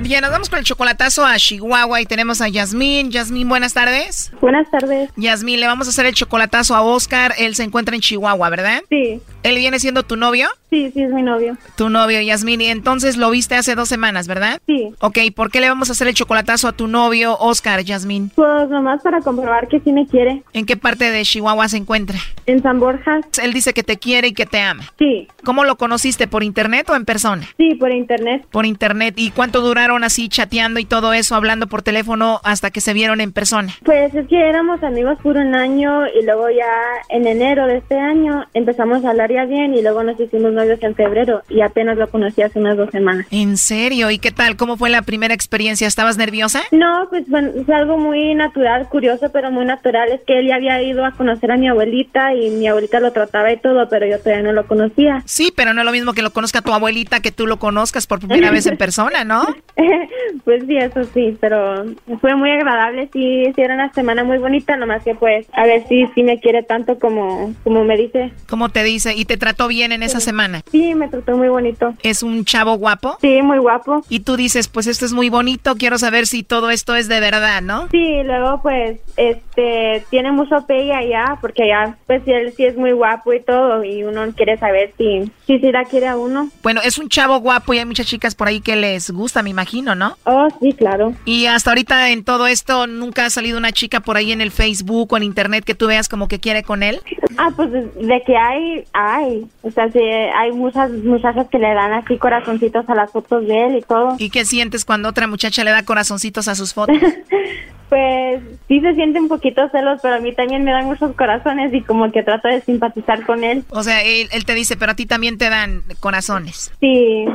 Bien, nos vamos con el chocolatazo a Chihuahua y tenemos a Yasmín. Yasmín, buenas tardes. Buenas tardes. Yasmín, le vamos a hacer el chocolatazo a Oscar. Él se encuentra en Chihuahua, ¿verdad? Sí. ¿Él viene siendo tu novio? Sí, sí, es mi novio. Tu novio, Yasmín. Y entonces lo viste hace dos semanas, ¿verdad? Sí. Ok, ¿por qué le vamos a hacer el chocolatazo a tu novio, Oscar, Yasmín? Pues nomás para comprobar que sí me quiere. ¿En qué parte de Chihuahua se encuentra? En San Borja. Él dice que te quiere y que te ama. Sí. ¿Cómo lo conociste? ¿Por internet o en persona? Sí, por internet. Por internet. ¿Y cuánto duraron así chateando y todo eso, hablando por teléfono hasta que se vieron en persona? Pues es que éramos amigos por un año y luego ya en enero de este año empezamos a hablar ya bien y luego nos hicimos novios en febrero y apenas lo conocí hace unas dos semanas. ¿En serio? ¿Y qué tal? ¿Cómo fue la primera experiencia? ¿Estabas nerviosa? No, pues bueno, fue algo muy natural, curioso, pero muy natural. Es que él ya había ido a conocer a mi abuelita y mi abuelita lo trataba y todo, pero yo todavía no lo conocía. Sí, pero no es lo mismo que lo conozca tu abuelita que tú lo conozcas por primera vez en persona, ¿no? pues sí, eso sí, pero fue muy agradable. Sí, sí, era una semana muy bonita, nomás que pues a ver si sí me quiere tanto como, como me dice. ¿Cómo te dice? ¿Y te trató bien en esa semana? Sí, me trató muy bonito. ¿Es un chavo guapo? Sí, muy guapo. Y tú dices, pues esto es muy bonito, quiero saber si todo esto es de verdad, ¿no? Sí, luego pues, este, tiene mucho pegue allá, porque allá, pues él sí es muy guapo y todo, y uno quiere saber si, si, si la quiere a uno. Bueno, es un chavo guapo y hay muchas chicas por ahí que les gusta, me imagino, ¿no? Oh, sí, claro. Y hasta ahorita en todo esto, ¿nunca ha salido una chica por ahí en el Facebook o en internet que tú veas como que quiere con él? Ah, pues de que hay, hay. O sea, sí, hay muchas muchachas que le dan así corazoncitos a las fotos de él y todo. ¿Y qué sientes cuando otra muchacha le da corazoncitos a sus fotos? pues sí se siente un poquito celos, pero a mí también me dan muchos corazones y como que trato de simpatizar con él. O sea, él, él te dice, pero a ti también te dan corazones. Sí,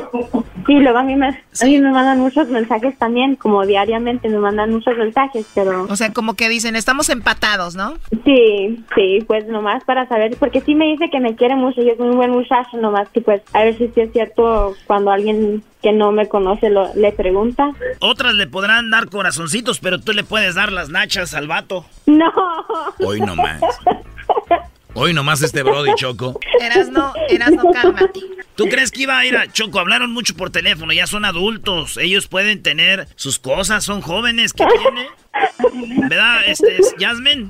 sí, luego a mí, me, a mí me mandan muchos mensajes también, como diariamente me mandan muchos mensajes, pero... O sea, como que dicen, estamos empatados, ¿no? Sí, sí, pues nomás para saber, porque sí me dice que me quiere mucho y es un buen muchacho, nomás que pues a ver si sí es cierto cuando alguien que no me conoce lo, le pregunta. Otras le podrán dar corazoncitos, pero tú le puedes dar las nachas al vato. No. Hoy nomás. Hoy nomás este Brody Choco. Eras no, eras no, cálmate. ¿Tú crees que iba a ir a Choco? Hablaron mucho por teléfono, ya son adultos. Ellos pueden tener sus cosas, son jóvenes. ¿Qué tiene? ¿Verdad, este, Jasmine?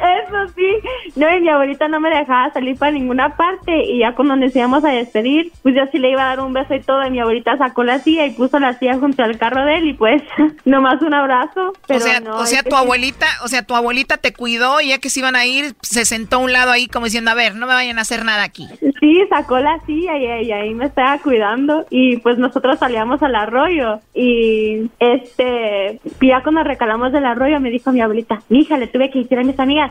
Eso sí. No, y mi abuelita no me dejaba salir para ninguna parte. Y ya cuando nos íbamos a despedir, pues yo sí le iba a dar un beso y todo. Y mi abuelita sacó la silla y puso la silla junto al carro de él. Y pues, nomás un abrazo. Pero o sea, no, o sea tu abuelita, o sea, tu abuelita te cuidó y ya que se iban a ir, se sentó a un lado ahí como diciendo, a ver, no me vayan a hacer nada aquí. Sí, sacó la silla y, y ahí me estaba cuidando y pues nosotros salíamos al arroyo y este, ya cuando recalamos del arroyo me dijo mi abuelita, hija, le tuve que decir a mis amigas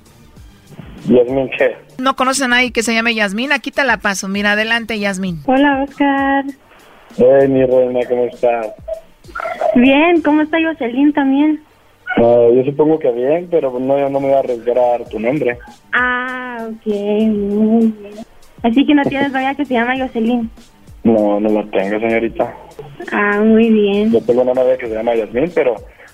Yasmin, ¿qué? ¿No conoces a nadie que se llame Yasmín? Aquí te la paso. Mira, adelante, Yasmín. Hola, Oscar. Hey, mi reina, ¿cómo estás? Bien, ¿cómo está Jocelyn también? No, yo supongo que bien, pero no, yo no me voy a arriesgar a dar tu nombre. Ah, ok, muy bien. Así que no tienes novia que se llama Jocelyn. No, no la tengo, señorita. Ah, muy bien. Yo tengo una novia que se llama Yasmin, pero,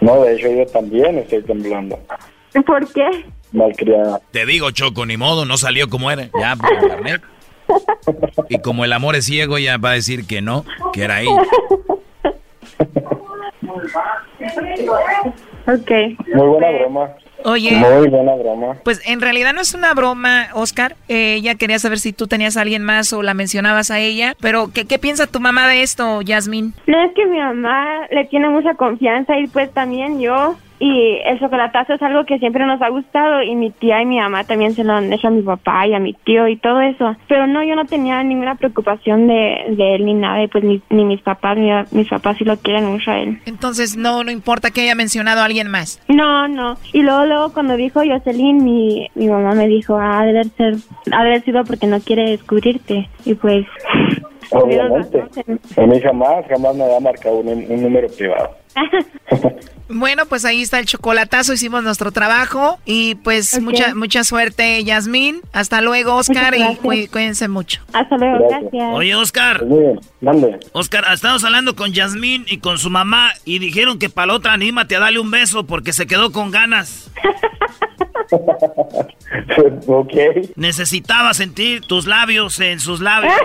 No, de hecho yo también estoy temblando. ¿Por qué? Malcriada. Te digo, Choco, ni modo, no salió como era. Ya, por internet. Y como el amor es ciego, ya va a decir que no, que era ella. Ok. Muy buena broma. Oye. Muy buena broma. Pues en realidad no es una broma, Oscar. Eh, ella quería saber si tú tenías a alguien más o la mencionabas a ella. Pero, ¿qué, qué piensa tu mamá de esto, Yasmín? No es que mi mamá le tiene mucha confianza y pues también yo. Y el chocolatazo es algo que siempre nos ha gustado y mi tía y mi mamá también se lo han hecho a mi papá y a mi tío y todo eso. Pero no, yo no tenía ninguna preocupación de, de él ni nada y pues ni, ni mis papás, ni mis papás sí lo quieren mucho a él. Entonces, no, no importa que haya mencionado a alguien más. No, no. Y luego, luego cuando dijo Jocelyn, mi, mi mamá me dijo, ah, debe ser, haber sido porque no quiere descubrirte. Y pues... Obviamente. A mí jamás, jamás me había marcado un, un número privado. Bueno, pues ahí está el chocolatazo, hicimos nuestro trabajo y pues mucha mucha suerte, Yasmín. Hasta luego, Oscar, y cuí- cuídense mucho. Hasta luego, Gracias. gracias. Oye, Oscar. Bien, mande. Oscar, estamos hablando con Yasmín y con su mamá y dijeron que para la otra anímate a darle un beso porque se quedó con ganas. ok. Necesitaba sentir tus labios en sus labios.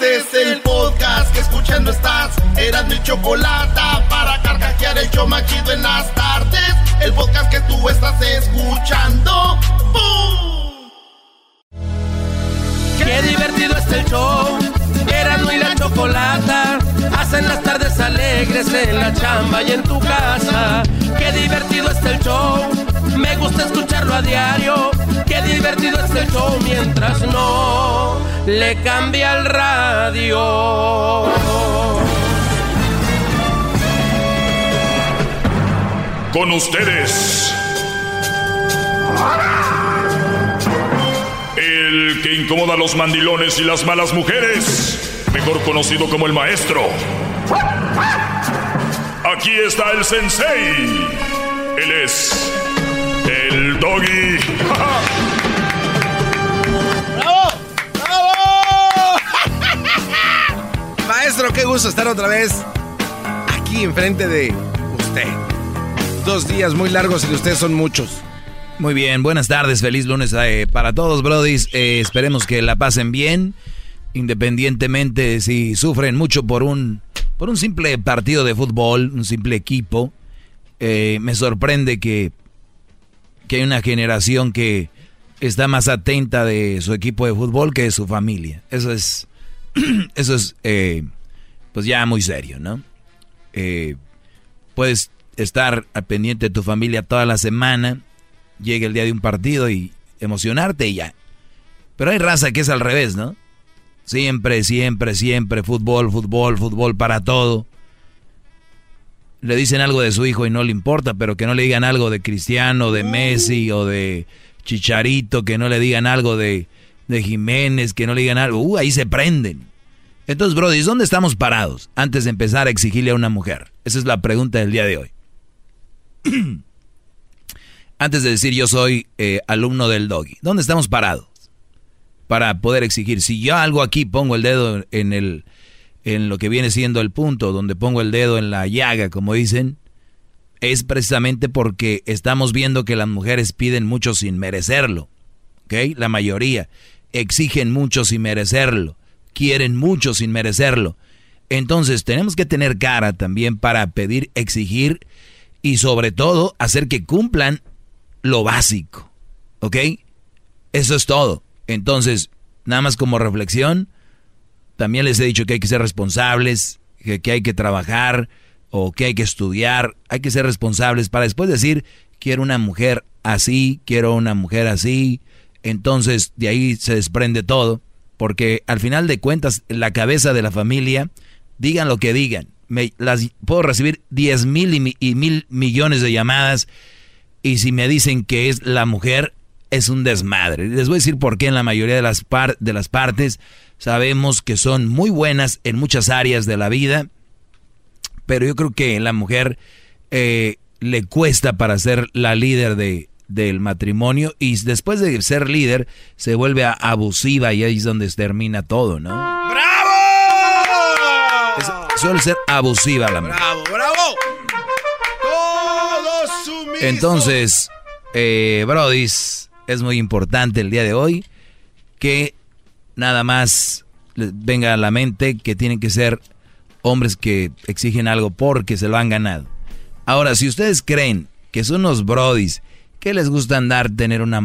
Este es el podcast que escuchando estás. Eran mi chocolate para carcajear el show más chido en las tardes. El podcast que tú estás escuchando. ¡Bum! Qué divertido es el show. Erasmo y la chocolata hacen las tardes alegres en la chamba y en tu casa. Qué divertido es el show. Me gusta escucharlo a diario. Qué divertido es el show mientras no le cambia el radio. Con ustedes. Que incomoda a los mandilones y las malas mujeres, mejor conocido como el maestro. Aquí está el sensei. Él es el doggy. ¡Bravo! ¡Bravo! Maestro, qué gusto estar otra vez aquí enfrente de usted. Dos días muy largos y de ustedes son muchos. Muy bien, buenas tardes, feliz lunes eh, para todos, brodis. Eh, esperemos que la pasen bien, independientemente si sufren mucho por un, por un simple partido de fútbol, un simple equipo. Eh, me sorprende que, que hay una generación que está más atenta de su equipo de fútbol que de su familia. Eso es, eso es, pues ya muy serio, ¿no? puedes estar pendiente de tu familia toda la semana llegue el día de un partido y emocionarte y ya. Pero hay raza que es al revés, ¿no? Siempre, siempre, siempre, fútbol, fútbol, fútbol para todo. Le dicen algo de su hijo y no le importa, pero que no le digan algo de Cristiano, de Messi o de Chicharito, que no le digan algo de, de Jiménez, que no le digan algo. Uh, ahí se prenden. Entonces, Brody, ¿dónde estamos parados antes de empezar a exigirle a una mujer? Esa es la pregunta del día de hoy. antes de decir yo soy eh, alumno del doggy. ¿Dónde estamos parados? Para poder exigir. Si yo algo aquí pongo el dedo en el en lo que viene siendo el punto, donde pongo el dedo en la llaga, como dicen, es precisamente porque estamos viendo que las mujeres piden mucho sin merecerlo. ¿Ok? La mayoría exigen mucho sin merecerlo. Quieren mucho sin merecerlo. Entonces tenemos que tener cara también para pedir, exigir y sobre todo hacer que cumplan lo básico. ¿Ok? Eso es todo. Entonces, nada más como reflexión, también les he dicho que hay que ser responsables, que, hay que trabajar o que hay que estudiar. Hay que ser responsables para después decir, quiero una mujer así, quiero una mujer así. Entonces, de ahí se desprende todo. Porque al final de cuentas, la cabeza de la familia, digan lo que digan. Me, las, puedo recibir 10 mil y mil millones de llamadas y si me dicen que es la mujer, es un desmadre. Les voy a decir por qué en la mayoría de las, de las partes sabemos que son muy buenas en muchas áreas de la vida, pero yo creo que la mujer eh, le cuesta para ser la líder de, del matrimonio y después de ser líder se vuelve abusiva y ahí es donde termina todo, ¿no? ¡Bravo! suele ser abusiva la mujer. ¡Bravo, bravo! Entonces, eh, Brodis, es muy importante el día de hoy que nada más venga a la mente que tienen que ser hombres que exigen algo porque se lo han ganado. Ahora, si ustedes creen que son unos brodis que les gusta andar, tener una,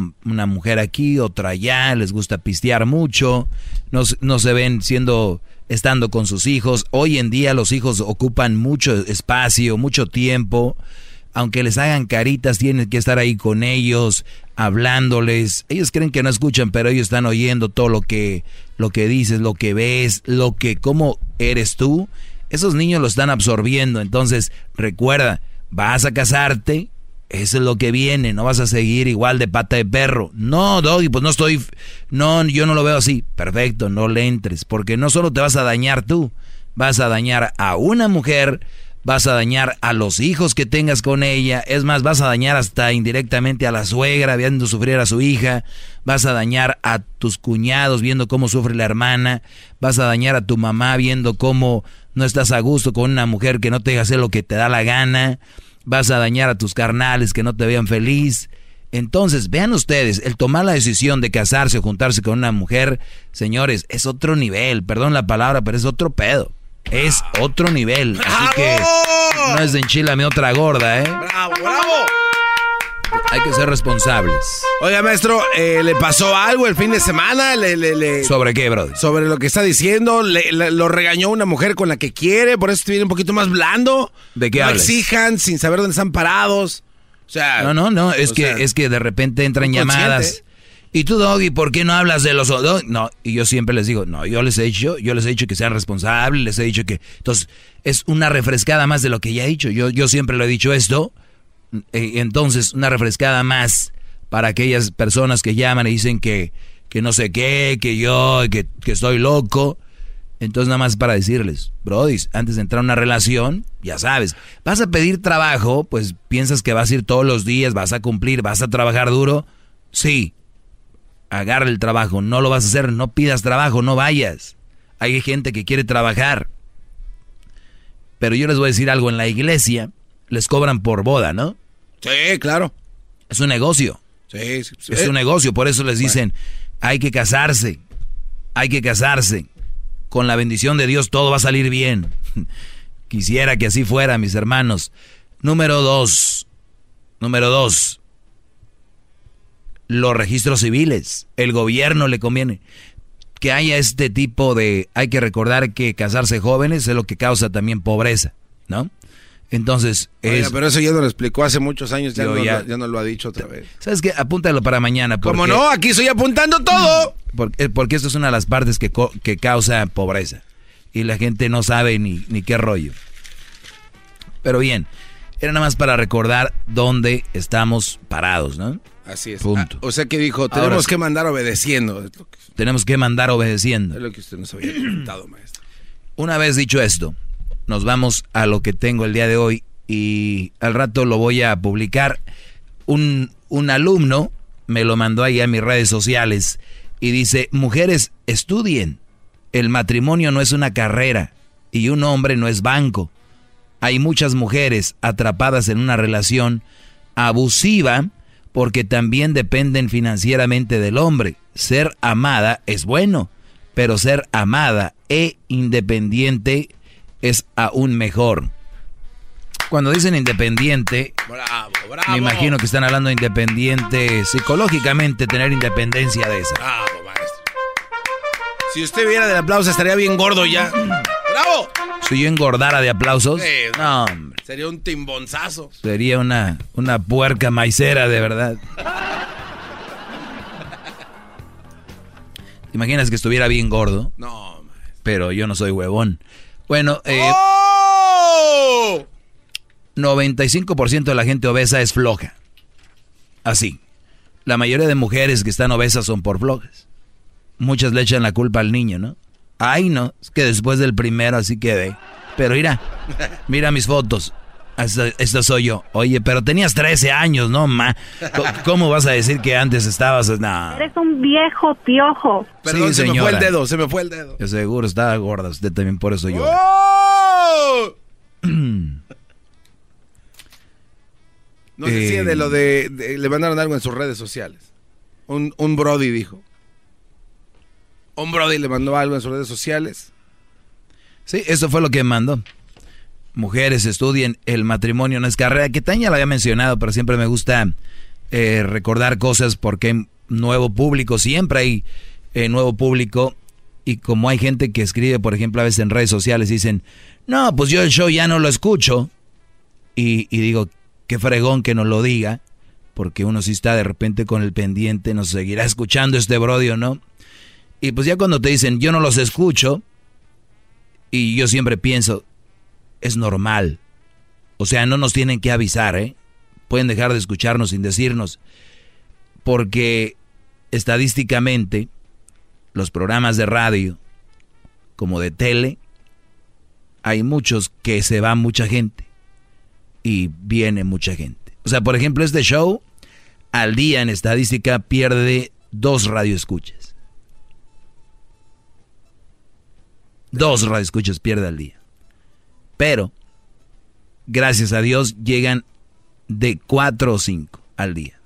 mujer aquí, otra allá, les gusta pistear mucho, no, no se ven siendo, estando con sus hijos. Hoy en día los hijos ocupan mucho espacio, mucho tiempo aunque les hagan caritas, tienen que estar ahí con ellos, hablándoles. Ellos creen que no escuchan, pero ellos están oyendo todo lo que, lo que dices, lo que ves, lo que, cómo eres tú. Esos niños lo están absorbiendo. Entonces, recuerda, vas a casarte, eso es lo que viene, no vas a seguir igual de pata de perro. No, Doggy, pues no estoy, no, yo no lo veo así. Perfecto, no le entres, porque no solo te vas a dañar tú, vas a dañar a una mujer, vas a dañar a los hijos que tengas con ella, es más, vas a dañar hasta indirectamente a la suegra viendo sufrir a su hija, vas a dañar a tus cuñados viendo cómo sufre la hermana, vas a dañar a tu mamá viendo cómo no estás a gusto con una mujer que no te deja hacer lo que te da la gana, vas a dañar a tus carnales que no te vean feliz. Entonces, vean ustedes, el tomar la decisión de casarse o juntarse con una mujer, señores, es otro nivel, perdón la palabra, pero es otro pedo es otro nivel. Así que no es de enchilame otra gorda, ¿eh? ¡Bravo, bravo! Hay que ser responsables. Oiga, maestro, eh, ¿le pasó algo el fin de semana? ¿Le, sobre qué, bro? Sobre lo que está diciendo. ¿Lo regañó una mujer con la que quiere? ¿Por eso viene un poquito más blando? ¿De qué no exijan sin saber dónde están parados. O sea... No, no, no. Es, que, es que de repente entran llamadas y tú, Doggy, ¿por qué no hablas de los? No, y yo siempre les digo, no, yo les he dicho, yo les he dicho que sean responsables, les he dicho que. Entonces, es una refrescada más de lo que ya he dicho. Yo, yo siempre lo he dicho esto. Eh, entonces, una refrescada más para aquellas personas que llaman y dicen que, que no sé qué, que yo, que, que estoy loco. Entonces nada más para decirles, Brody, antes de entrar a una relación, ya sabes, vas a pedir trabajo, pues piensas que vas a ir todos los días, vas a cumplir, vas a trabajar duro. Sí, agarra el trabajo, no lo vas a hacer, no pidas trabajo, no vayas. Hay gente que quiere trabajar. Pero yo les voy a decir algo, en la iglesia les cobran por boda, ¿no? Sí, claro. Es un negocio. Sí, sí, sí. Es un negocio, por eso les dicen, hay que casarse, hay que casarse con la bendición de Dios todo va a salir bien. Quisiera que así fuera, mis hermanos. Número dos. Número dos. Los registros civiles. El gobierno le conviene que haya este tipo de... Hay que recordar que casarse jóvenes es lo que causa también pobreza, ¿no? Entonces, Oiga, pero eso ya nos lo explicó hace muchos años, ya, no, ya, ya no lo ha dicho otra vez. ¿Sabes qué? Apúntalo para mañana. ¿Cómo no? Aquí estoy apuntando todo. Porque, porque esto es una de las partes que, que causa pobreza. Y la gente no sabe ni, ni qué rollo. Pero bien, era nada más para recordar dónde estamos parados, ¿no? Así es. Punto. Ah, o sea que dijo, tenemos que mandar obedeciendo. Tenemos que mandar obedeciendo. Es lo que usted nos había comentado, maestro. Una vez dicho esto, nos vamos a lo que tengo el día de hoy y al rato lo voy a publicar. Un, un alumno me lo mandó ahí a mis redes sociales y dice, mujeres, estudien. El matrimonio no es una carrera y un hombre no es banco. Hay muchas mujeres atrapadas en una relación abusiva porque también dependen financieramente del hombre. Ser amada es bueno, pero ser amada e independiente es aún mejor. Cuando dicen independiente, bravo, bravo. me imagino que están hablando de independiente psicológicamente, tener independencia de esa. Bravo, maestro. Si usted viera del aplauso estaría bien gordo ya. ¡Bravo! Si yo engordara de aplausos, no, hombre. Sería un timbonzazo. Sería una, una puerca maicera, de verdad. ¿Te imaginas que estuviera bien gordo? No, Pero yo no soy huevón. Bueno, eh, ¡Oh! 95% de la gente obesa es floja. Así. La mayoría de mujeres que están obesas son por flojas. Muchas le echan la culpa al niño, ¿no? Ay, no, es que después del primero así quedé. Pero mira, mira mis fotos. Esta, esta soy yo. Oye, pero tenías 13 años, ¿no, ma? ¿Cómo vas a decir que antes estabas? No. Eres un viejo piojo. Perdón, Sí, se me fue el dedo, se me fue el dedo. Yo seguro estaba gorda, usted también por eso yo. ¡Oh! No sé si Eh. de lo de, de- Le mandaron algo en sus redes sociales. Un, un Brody dijo. Un Brody le mandó algo en sus redes sociales. Sí, eso fue lo que mandó. Mujeres estudien, el matrimonio no es carrera, que Tania lo había mencionado, pero siempre me gusta eh, recordar cosas porque hay nuevo público, siempre hay eh, nuevo público y como hay gente que escribe, por ejemplo, a veces en redes sociales, dicen, no, pues yo el show ya no lo escucho y, y digo, qué fregón que nos lo diga, porque uno sí está de repente con el pendiente, nos seguirá escuchando este brodio, ¿no? Y pues ya cuando te dicen, yo no los escucho, y yo siempre pienso, es normal. O sea, no nos tienen que avisar, ¿eh? Pueden dejar de escucharnos sin decirnos. Porque estadísticamente, los programas de radio, como de tele, hay muchos que se va mucha gente. Y viene mucha gente. O sea, por ejemplo, este show, al día en estadística, pierde dos radioescuchas. Dos radioescuchas pierde al día. Pero, gracias a Dios, llegan de cuatro o cinco al día.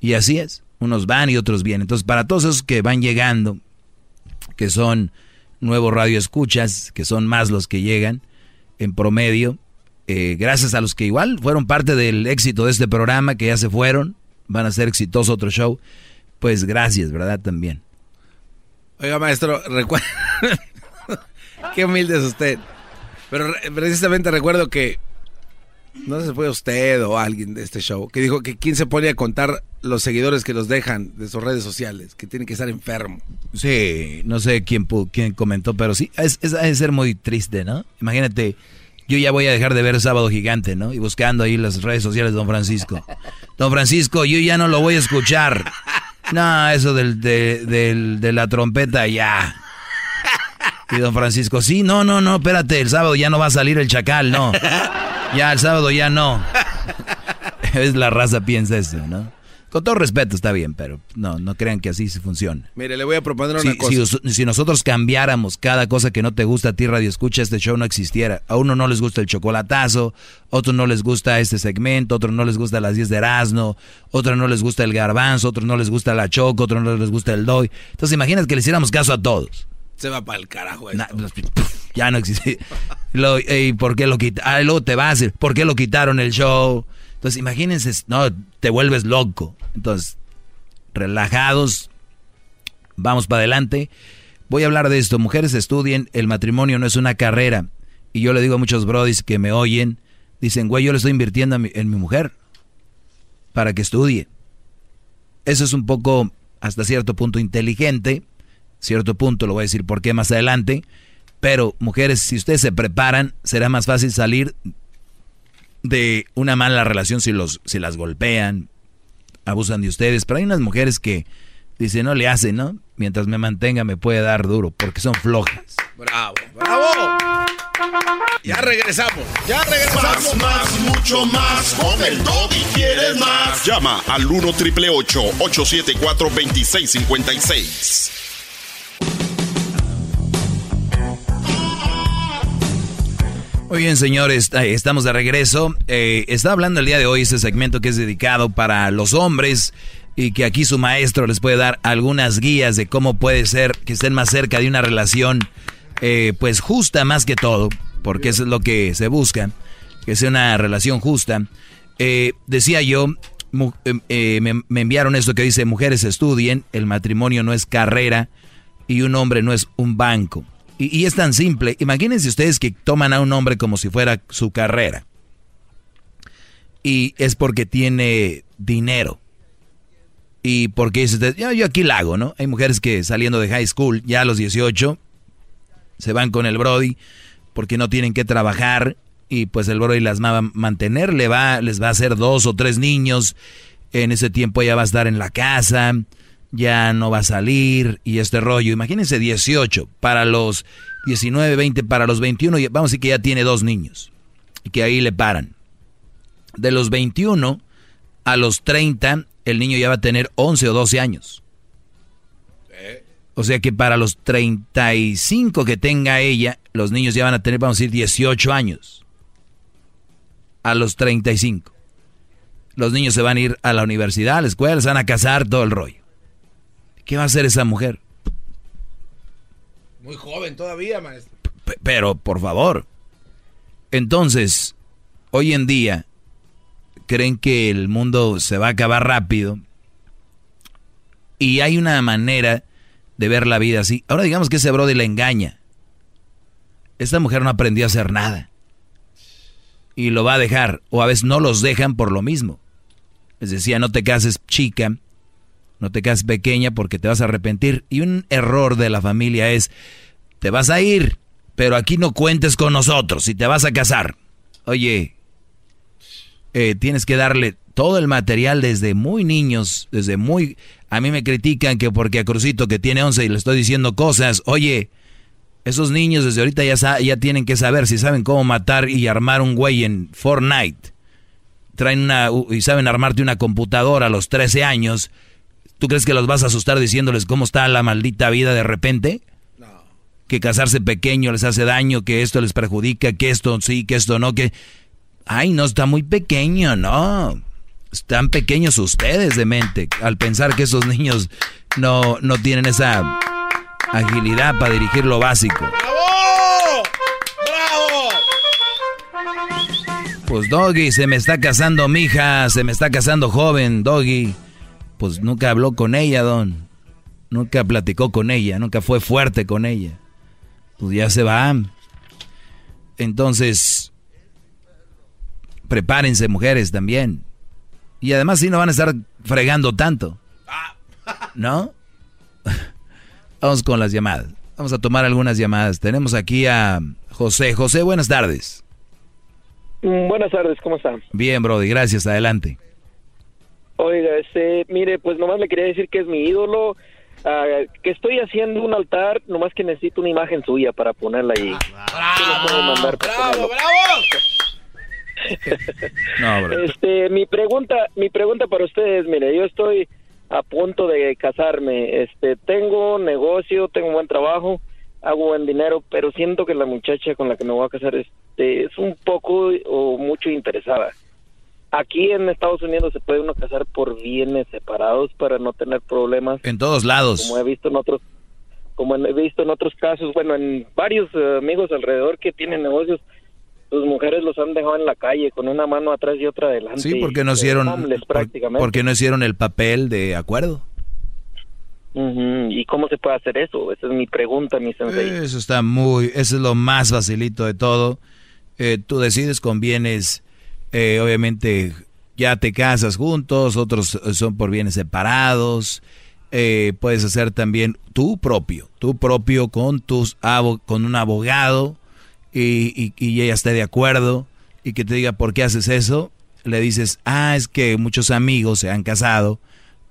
Y así es. Unos van y otros vienen. Entonces, para todos esos que van llegando, que son nuevos radioescuchas, que son más los que llegan en promedio, eh, gracias a los que igual fueron parte del éxito de este programa, que ya se fueron, van a ser exitoso otro show, pues gracias, ¿verdad? También. Oiga, maestro, recuerda. Qué humilde es usted. Pero re- precisamente recuerdo que. No sé si fue usted o alguien de este show que dijo que quién se pone a contar los seguidores que los dejan de sus redes sociales, que tienen que estar enfermo. Sí, no sé quién, quién comentó, pero sí, es, es, de ser muy triste, ¿no? Imagínate, yo ya voy a dejar de ver Sábado Gigante, ¿no? Y buscando ahí las redes sociales de Don Francisco. Don Francisco, yo ya no lo voy a escuchar. No, eso del, de, de la trompeta ya. Y don Francisco, sí, no, no, no, espérate, el sábado ya no va a salir el chacal, no. Ya el sábado ya no. Es la raza piensa eso, ¿no? Con todo respeto está bien, pero no, no crean que así se funciona. Mire, le voy a proponer una cosa. Si, nosotros cambiáramos cada cosa que no te gusta a ti, Radio Escucha, este show no existiera. A uno no les gusta el chocolatazo, otro no les gusta este segmento, otro no les gusta las 10 de Erasmo, otro no les gusta el garbanzo, otro no les gusta la choco, otro no les gusta el doy. Entonces imagínate que le hiciéramos caso a todos. Se va para el carajo pues, ya no existe. ¿Y por qué lo quitaron? Ah, luego te vas a decir, ¿por qué lo quitaron el show? Entonces, imagínense, no, te vuelves loco. Entonces, relajados, vamos para adelante. Voy a hablar de esto. Mujeres estudien, el matrimonio no es una carrera. Y yo le digo a muchos brodis que me oyen, dicen, güey, yo le estoy invirtiendo en mi mujer para que estudie. Eso es un poco, hasta cierto punto, inteligente cierto punto, lo voy a decir por qué más adelante, pero mujeres, si ustedes se preparan, será más fácil salir de una mala relación si, los, si las golpean, abusan de ustedes, pero hay unas mujeres que dicen, no le hacen, ¿no? Mientras me mantenga me puede dar duro, porque son flojas. Bravo, bravo. Ya regresamos, ya regresamos. Más, más, mucho más. Con el y quieres más. Llama al 1 triple 874 2656. Muy bien, señores, estamos de regreso. Eh, está hablando el día de hoy ese segmento que es dedicado para los hombres y que aquí su maestro les puede dar algunas guías de cómo puede ser que estén más cerca de una relación, eh, pues justa más que todo, porque eso es lo que se busca, que sea una relación justa. Eh, decía yo, me, me enviaron esto que dice, mujeres estudien, el matrimonio no es carrera y un hombre no es un banco. Y, es tan simple. Imagínense ustedes que toman a un hombre como si fuera su carrera. Y es porque tiene dinero. Y porque dice, yo, yo aquí la hago, ¿no? Hay mujeres que saliendo de high school, ya a los 18, se van con el Brody porque no tienen que trabajar y pues el Brody las va a mantener, le va, les va a hacer dos o tres niños. En ese tiempo ella va a estar en la casa ya no va a salir y este rollo. Imagínense 18 para los 19, 20, para los 21, vamos a decir que ya tiene dos niños y que ahí le paran. De los 21 a los 30, el niño ya va a tener 11 o 12 años. O sea que para los 35 que tenga ella, los niños ya van a tener, vamos a decir, 18 años. A los 35. Los niños se van a ir a la universidad, a la escuela, se van a casar, todo el rollo. ¿Qué va a hacer esa mujer? Muy joven todavía, maestro. pero, por favor. Entonces, hoy en día, creen que el mundo se va a acabar rápido. Y hay una manera de ver la vida así. Ahora digamos que ese brody le engaña. Esta mujer no aprendió a hacer nada. Y lo va a dejar. O a veces no los dejan por lo mismo. Les decía, no te cases chica no te quedes pequeña porque te vas a arrepentir. Y un error de la familia es, te vas a ir, pero aquí no cuentes con nosotros si te vas a casar. Oye, eh, tienes que darle todo el material desde muy niños, desde muy... A mí me critican que porque a Crucito que tiene 11 y le estoy diciendo cosas, oye, esos niños desde ahorita ya, ya tienen que saber si saben cómo matar y armar un güey en Fortnite. Traen una... y saben armarte una computadora a los 13 años ¿Tú crees que los vas a asustar diciéndoles cómo está la maldita vida de repente? No. Que casarse pequeño les hace daño, que esto les perjudica, que esto sí, que esto no, que... Ay, no, está muy pequeño, no. Están pequeños ustedes de mente al pensar que esos niños no, no tienen esa agilidad para dirigir lo básico. ¡Bravo! ¡Bravo! Pues Doggy, se me está casando mi hija, se me está casando joven, Doggy pues nunca habló con ella, don. Nunca platicó con ella, nunca fue fuerte con ella. Pues ya se va. Entonces, prepárense mujeres también. Y además si no van a estar fregando tanto. ¿No? Vamos con las llamadas. Vamos a tomar algunas llamadas. Tenemos aquí a José. José, buenas tardes. Mm, buenas tardes, ¿cómo están? Bien, Brody, gracias. Adelante. Oiga, este, mire, pues nomás le quería decir que es mi ídolo, ah, que estoy haciendo un altar, nomás que necesito una imagen suya para ponerla ahí. ¡Bravo, bravo, No, bro. Este, mi pregunta, mi pregunta para ustedes, mire, yo estoy a punto de casarme, este, tengo negocio, tengo buen trabajo, hago buen dinero, pero siento que la muchacha con la que me voy a casar este, es un poco o mucho interesada. Aquí en Estados Unidos se puede uno casar por bienes separados para no tener problemas. En todos lados. Como he visto en otros, como he visto en otros casos, bueno, en varios eh, amigos alrededor que tienen negocios, sus mujeres los han dejado en la calle con una mano atrás y otra adelante. Sí, porque no hicieron, por- prácticamente. porque no hicieron el papel de acuerdo. ¿Y cómo se puede hacer eso? Esa es mi pregunta, mi sensei. Eso está muy, eso es lo más facilito de todo. Eh, tú decides con bienes, eh, obviamente ya te casas juntos, otros eh, son por bienes separados. Eh, puedes hacer también tú propio, tú propio con tus con un abogado y, y, y ella esté de acuerdo y que te diga por qué haces eso. Le dices, ah, es que muchos amigos se han casado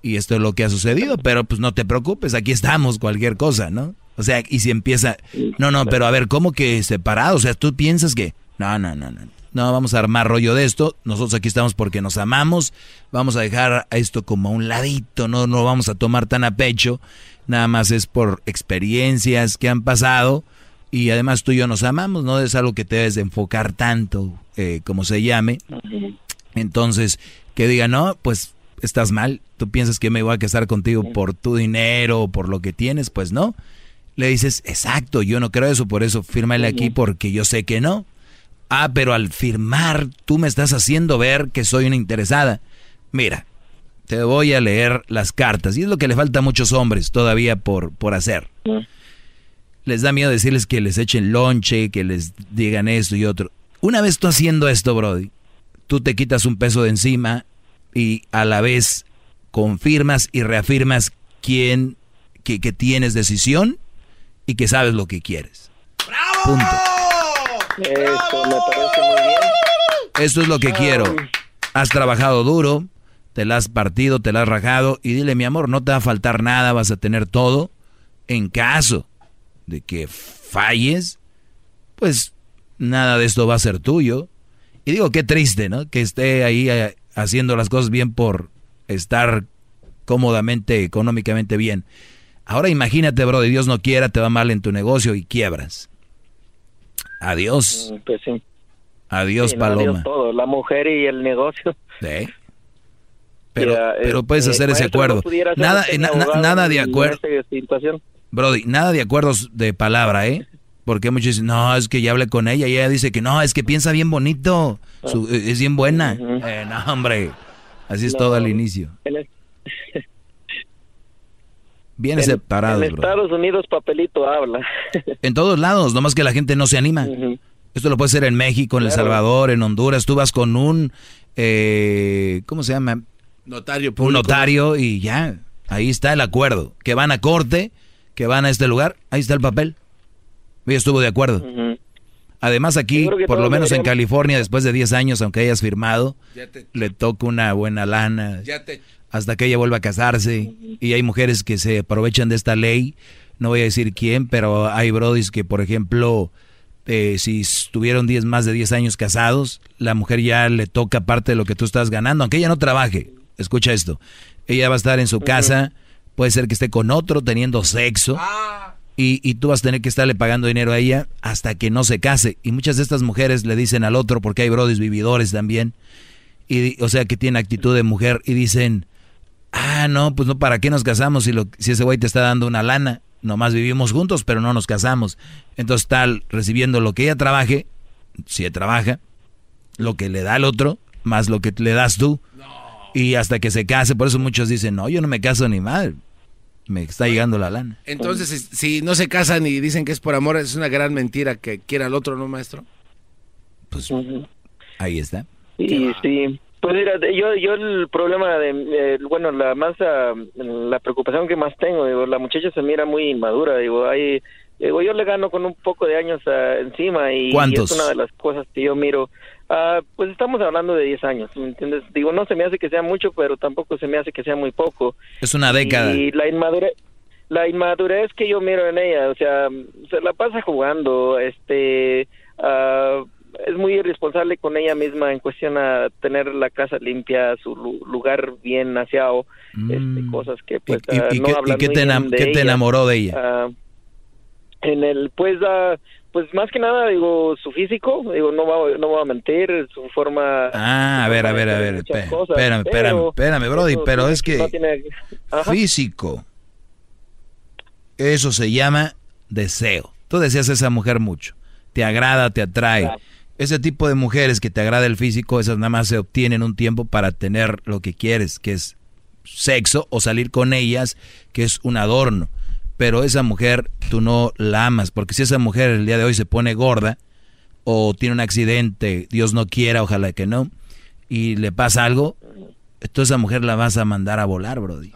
y esto es lo que ha sucedido, pero pues no te preocupes, aquí estamos, cualquier cosa, ¿no? O sea, y si empieza, no, no, pero a ver, ¿cómo que separado? O sea, tú piensas que, no, no, no, no, no, vamos a armar rollo de esto, nosotros aquí estamos porque nos amamos, vamos a dejar esto como a un ladito, no, no vamos a tomar tan a pecho, nada más es por experiencias que han pasado. Y además tú y yo nos amamos, no es algo que te debes de enfocar tanto, eh, como se llame. Entonces, que diga, no, pues estás mal, tú piensas que me voy a casar contigo por tu dinero o por lo que tienes, pues no. Le dices, exacto, yo no creo eso, por eso fírmale aquí porque yo sé que no. Ah, pero al firmar tú me estás haciendo ver que soy una interesada. Mira, te voy a leer las cartas y es lo que le falta a muchos hombres todavía por, por hacer. Les da miedo decirles que les echen lonche, que les digan esto y otro. Una vez tú haciendo esto, Brody, tú te quitas un peso de encima y a la vez confirmas y reafirmas quién, que, que tienes decisión y que sabes lo que quieres. Punto. Eso me parece muy bien. Eso es lo que quiero. Has trabajado duro, te la has partido, te la has rajado y dile, mi amor, no te va a faltar nada, vas a tener todo. En caso de que falles, pues nada de esto va a ser tuyo. Y digo, qué triste, ¿no? Que esté ahí eh, haciendo las cosas bien por estar cómodamente, económicamente bien. Ahora imagínate, bro, de Dios no quiera, te va mal en tu negocio y quiebras. Adiós. Mm, Pues sí. Adiós, Sí, no, adiós Paloma. todo, la mujer y el negocio. Sí. Pero, Ya, pero puedes eh, hacer ese maestro, ¿no acuerdo. Nada, usted eh, na- nada de acuerdo. Brody, nada de acuerdos de palabra, ¿eh? Porque muchos dicen, no, es que ya hablé con ella y ella dice que no, es que piensa bien bonito, su- eh, es bien buena. Eh, no, hombre, así es No, todo al inicio. El- Bien en- separados, en bro. Estados Unidos papelito habla. En todos lados, nomás que la gente no se anima. Esto lo puede hacer en México, en El. Salvador, en Honduras. Tú vas con un, eh, ¿cómo se llama? Notario Un notario y ya, ahí está el acuerdo. Que van a corte, que van a este lugar, ahí está el papel. Ella estuvo de acuerdo. Además aquí, Yo por lo menos en California, después de 10 años, aunque hayas firmado, te- le toca una buena lana Ya te- hasta que ella vuelva a casarse. Y hay mujeres que se aprovechan de esta ley. No voy a decir quién, pero hay brodis que, por ejemplo, eh, si estuvieron 10, más de 10 años casados, la mujer ya le toca parte de lo que tú estás ganando, aunque ella no trabaje. Escucha esto. Ella va a estar en su casa, puede ser que esté con otro teniendo sexo. Y, y tú vas a tener que estarle pagando dinero a ella hasta que no se case. Y muchas de estas mujeres le dicen al otro, porque hay brodis vividores también, y, o sea que tienen actitud de mujer, y dicen, ah, no, pues no, ¿para qué nos casamos si, lo, si ese güey te está dando una lana? Nomás vivimos juntos, pero no nos casamos. Entonces tal, recibiendo lo que ella trabaje, si ella trabaja, lo que le da al otro, más lo que le das tú. Y hasta que se case, por eso muchos dicen, no, yo no me caso ni mal, me está llegando la lana. Entonces, si, si no se casan y dicen que es por amor, es una gran mentira que quiera al otro, ¿no, maestro? Pues ahí está. Sí, sí. Pues mira, yo, yo el problema de, eh, bueno, la más, la preocupación que más tengo, digo, la muchacha se mira muy inmadura, digo, hay Digo, yo le gano con un poco de años ah, encima y, y es una de las cosas que yo miro. Ah, pues estamos hablando de 10 años, ¿me entiendes? Digo, no se me hace que sea mucho, pero tampoco se me hace que sea muy poco. Es una década. Y la inmadurez, la inmadurez que yo miro en ella, o sea, se la pasa jugando, este, ah, es muy irresponsable con ella misma en cuestión a tener la casa limpia, su lu- lugar bien aseado, este, cosas que pues Mm. ¿Y, ah, y no y qué te, enam- de qué te enamoró de ella? Ah, en el pues ah, pues más que nada digo su físico digo no va no voy a mentir su forma Ah, a ver, a ver, a ver, muchas espé- cosas, espérame, espérame, pero espérame, Brody, eso pero es que no tiene- físico, eso se llama deseo. Tú deseas a esa mujer mucho, te agrada, te atrae. Ese tipo de mujeres que te agrada el físico, esas nada más se obtienen un tiempo para tener lo que quieres, que es sexo o salir con ellas, que es un adorno. Pero esa mujer tú no la amas, porque si esa mujer el día de hoy se pone gorda o tiene un accidente, Dios no quiera, ojalá que no, y le pasa algo, entonces esa mujer la vas a mandar a volar, Brody.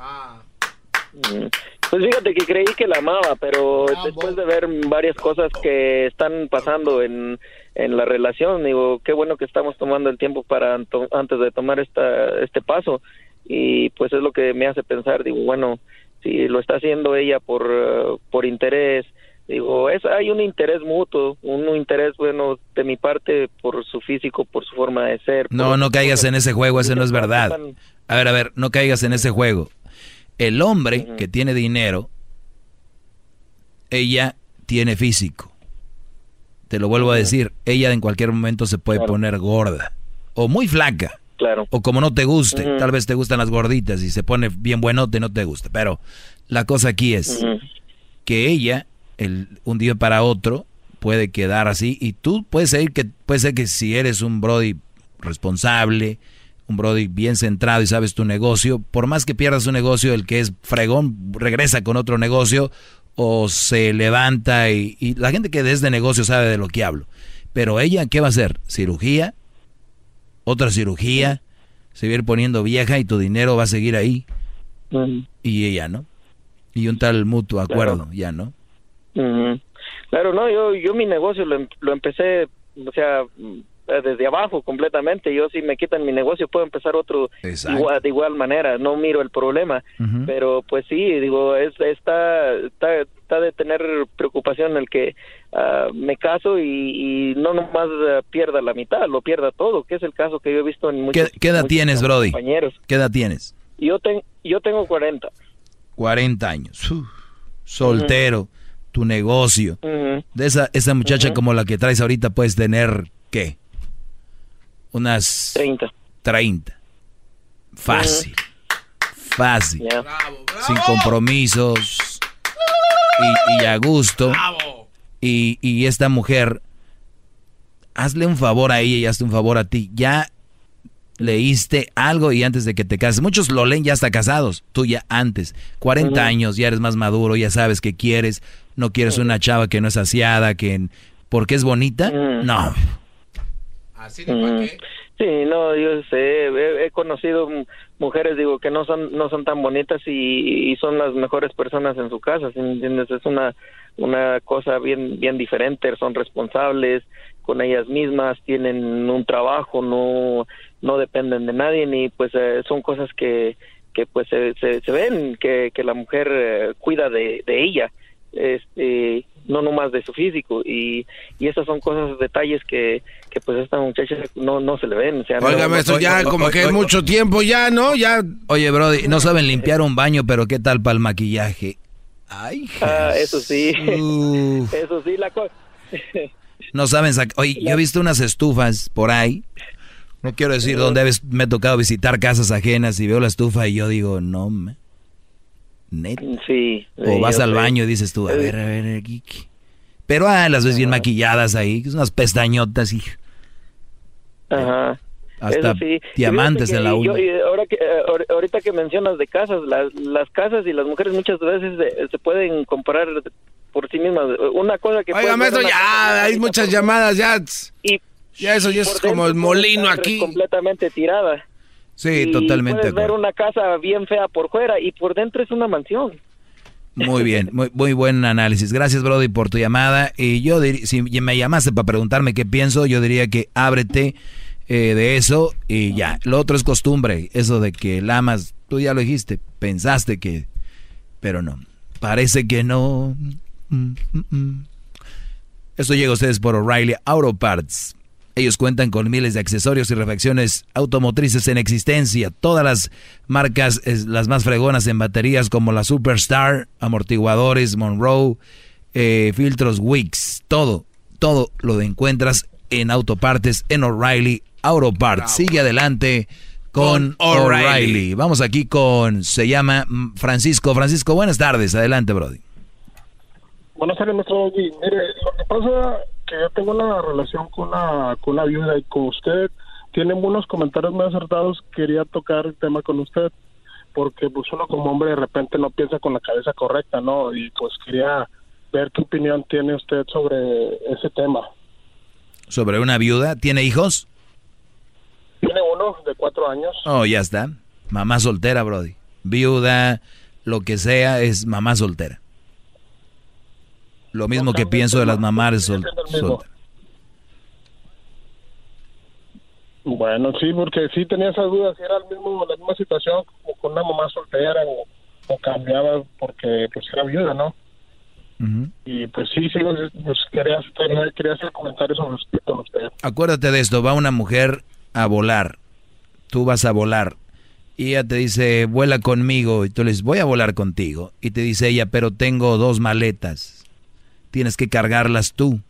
Mm. Pues fíjate que creí que la amaba, pero después de ver varias cosas que están pasando en, en la relación, digo, qué bueno que estamos tomando el tiempo para antes de tomar esta, este paso. Y pues es lo que me hace pensar, digo, bueno, si lo está haciendo ella por, eh, por interés, digo, es, hay un interés mutuo, un interés, bueno, de mi parte por su físico, por su forma de ser. No, no caigas en ese juego, eso no es verdad. A ver, a ver, no caigas en ese juego. El hombre que tiene dinero, ella tiene físico. Te lo vuelvo a decir, ella en cualquier momento se puede poner gorda o muy flaca. Claro. O como no te guste, tal vez te gustan las gorditas y se pone bien buenote, no te gusta. Pero la cosa aquí es que ella, el, un día para otro, puede quedar así y tú puedes ser que, puede ser que si eres un Brody responsable, un Brody bien centrado y sabes tu negocio, por más que pierdas un negocio, el que es fregón regresa con otro negocio o se levanta y, y la gente que desde negocio sabe de lo que hablo. Pero ella, ¿qué va a hacer? ¿Cirugía? ¿Otra cirugía? Se va a ir poniendo vieja y tu dinero va a seguir ahí. Y ella, ¿no? Y un tal mutuo acuerdo, ya, ¿no? Claro, no, yo, yo mi negocio lo, em- lo empecé, o sea, mm, desde abajo completamente. Yo si me quitan mi negocio puedo empezar otro igual, de igual manera. No miro el problema, pero pues sí, digo, es, está, está, está de tener preocupación el que ah, me caso y, y no nomás ah, pierda la mitad, lo pierda todo, que es el caso que yo he visto en muchos, ¿Qué, qué edad muchos tienes, Brody? compañeros. ¿Qué edad tienes? Yo, ten- yo tengo 40. 40 años. Uf, soltero, tu negocio. De esa, esa muchacha como la que traes ahorita puedes tener, ¿qué? Unas... 30. 30. Fácil. Fácil. Sin compromisos. Y, y a gusto. Y, y esta mujer, hazle un favor a ella y hazte un favor a ti. Ya leíste algo y antes de que te cases. Muchos lo leen ya hasta casados. Tú ya antes. 40 Ujú. años, ya eres más maduro, ya sabes qué quieres. No quieres una chava que no es aseada, que... ¿Porque es bonita? No. Ujú. Sí, no, yo sé, he, he conocido mujeres, digo, que no son no son tan bonitas y, y son las mejores personas en su casa, ¿sí entiendes? Es una una cosa bien bien diferente, son responsables con ellas mismas, tienen un trabajo, no no dependen de nadie ni pues eh, son cosas que que pues se, se, se ven que, que la mujer eh, cuida de, de ella este no nomás de su físico y, y esas son cosas detalles que, que pues esta muchacha no no se le ven o sea, Oiga, no- maestro, no- ya no- como no- que es no- mucho tiempo ya, ¿no? Ya. Oye, Brody, no saben limpiar un baño, pero ¿qué tal para el maquillaje? Ay, Ah, eso sí eso sí la cosa No saben sacar. Oye, yo he visto unas estufas por ahí. No quiero decir dónde me ha tocado visitar casas ajenas y veo la estufa y yo digo, no, me. Neta. sí O vas al sé. baño y dices tú, a ver, a ver, aquí. ¿qué? Pero ah, las ves bien maquilladas ahí, unas pestañotas y Ajá. hasta sí. diamantes en la uña. ahora que, eh, ahor- ahorita que mencionas de casas, las, las casas y las mujeres muchas veces eh, se pueden comprar por sí mismas. Una cosa que... Oiga, maestro, ya hay muchas llamadas, ya. Y, ya eso ya es como el molino aquí. completamente tirada. Sí, Y totalmente. de Puedes ver una casa bien fea por fuera y por dentro es una mansión. Muy bien, muy, muy buen análisis. Gracias, Brody, por tu llamada. Y yo diría, si me llamaste para preguntarme qué pienso, yo diría que ábrete eh, de eso y ya. Lo otro es costumbre, eso de que la amas, tú ya lo dijiste, pensaste que, pero no, parece que no. Mm, mm, mm. Esto llega a ustedes por O'Reilly Auto Parts. Ellos cuentan con miles de accesorios y refacciones automotrices en existencia. Todas las marcas, las más fregonas en baterías como la Superstar, amortiguadores, Monroe, eh, filtros Wix. Todo, todo lo encuentras en autopartes en O'Reilly Auto Parts. Sigue adelante con, O'Reilly. Vamos aquí con, se llama Francisco. Francisco, buenas tardes. Adelante, Brody. Buenas tardes, maestro. Mire, lo que pasa que yo tengo una relación con una, con una viuda y con usted tiene unos comentarios muy acertados. Quería tocar el tema con usted porque pues uno como hombre de repente no piensa con la cabeza correcta, ¿no? Y pues quería ver qué opinión tiene usted sobre ese tema. ¿Sobre una viuda? ¿Tiene hijos? Tiene uno de cuatro años. Oh, ya está. Mamá soltera, Brody. Viuda, lo que sea, es mamá soltera. Lo mismo que pienso de las mamás sol, Bueno, sí, porque sí tenía esas dudas, si era el mismo, la misma situación como con una mamá soltera o, cambiaba porque pues era viuda, ¿no? Y pues sí, sí, pues, quería, quería hacer comentarios sobre usted. Acuérdate de esto, va una mujer a volar, tú vas a volar, y ella te dice, vuela conmigo, y tú le dices, voy a volar contigo, y te dice ella, pero tengo dos maletas tienes que cargarlas tú.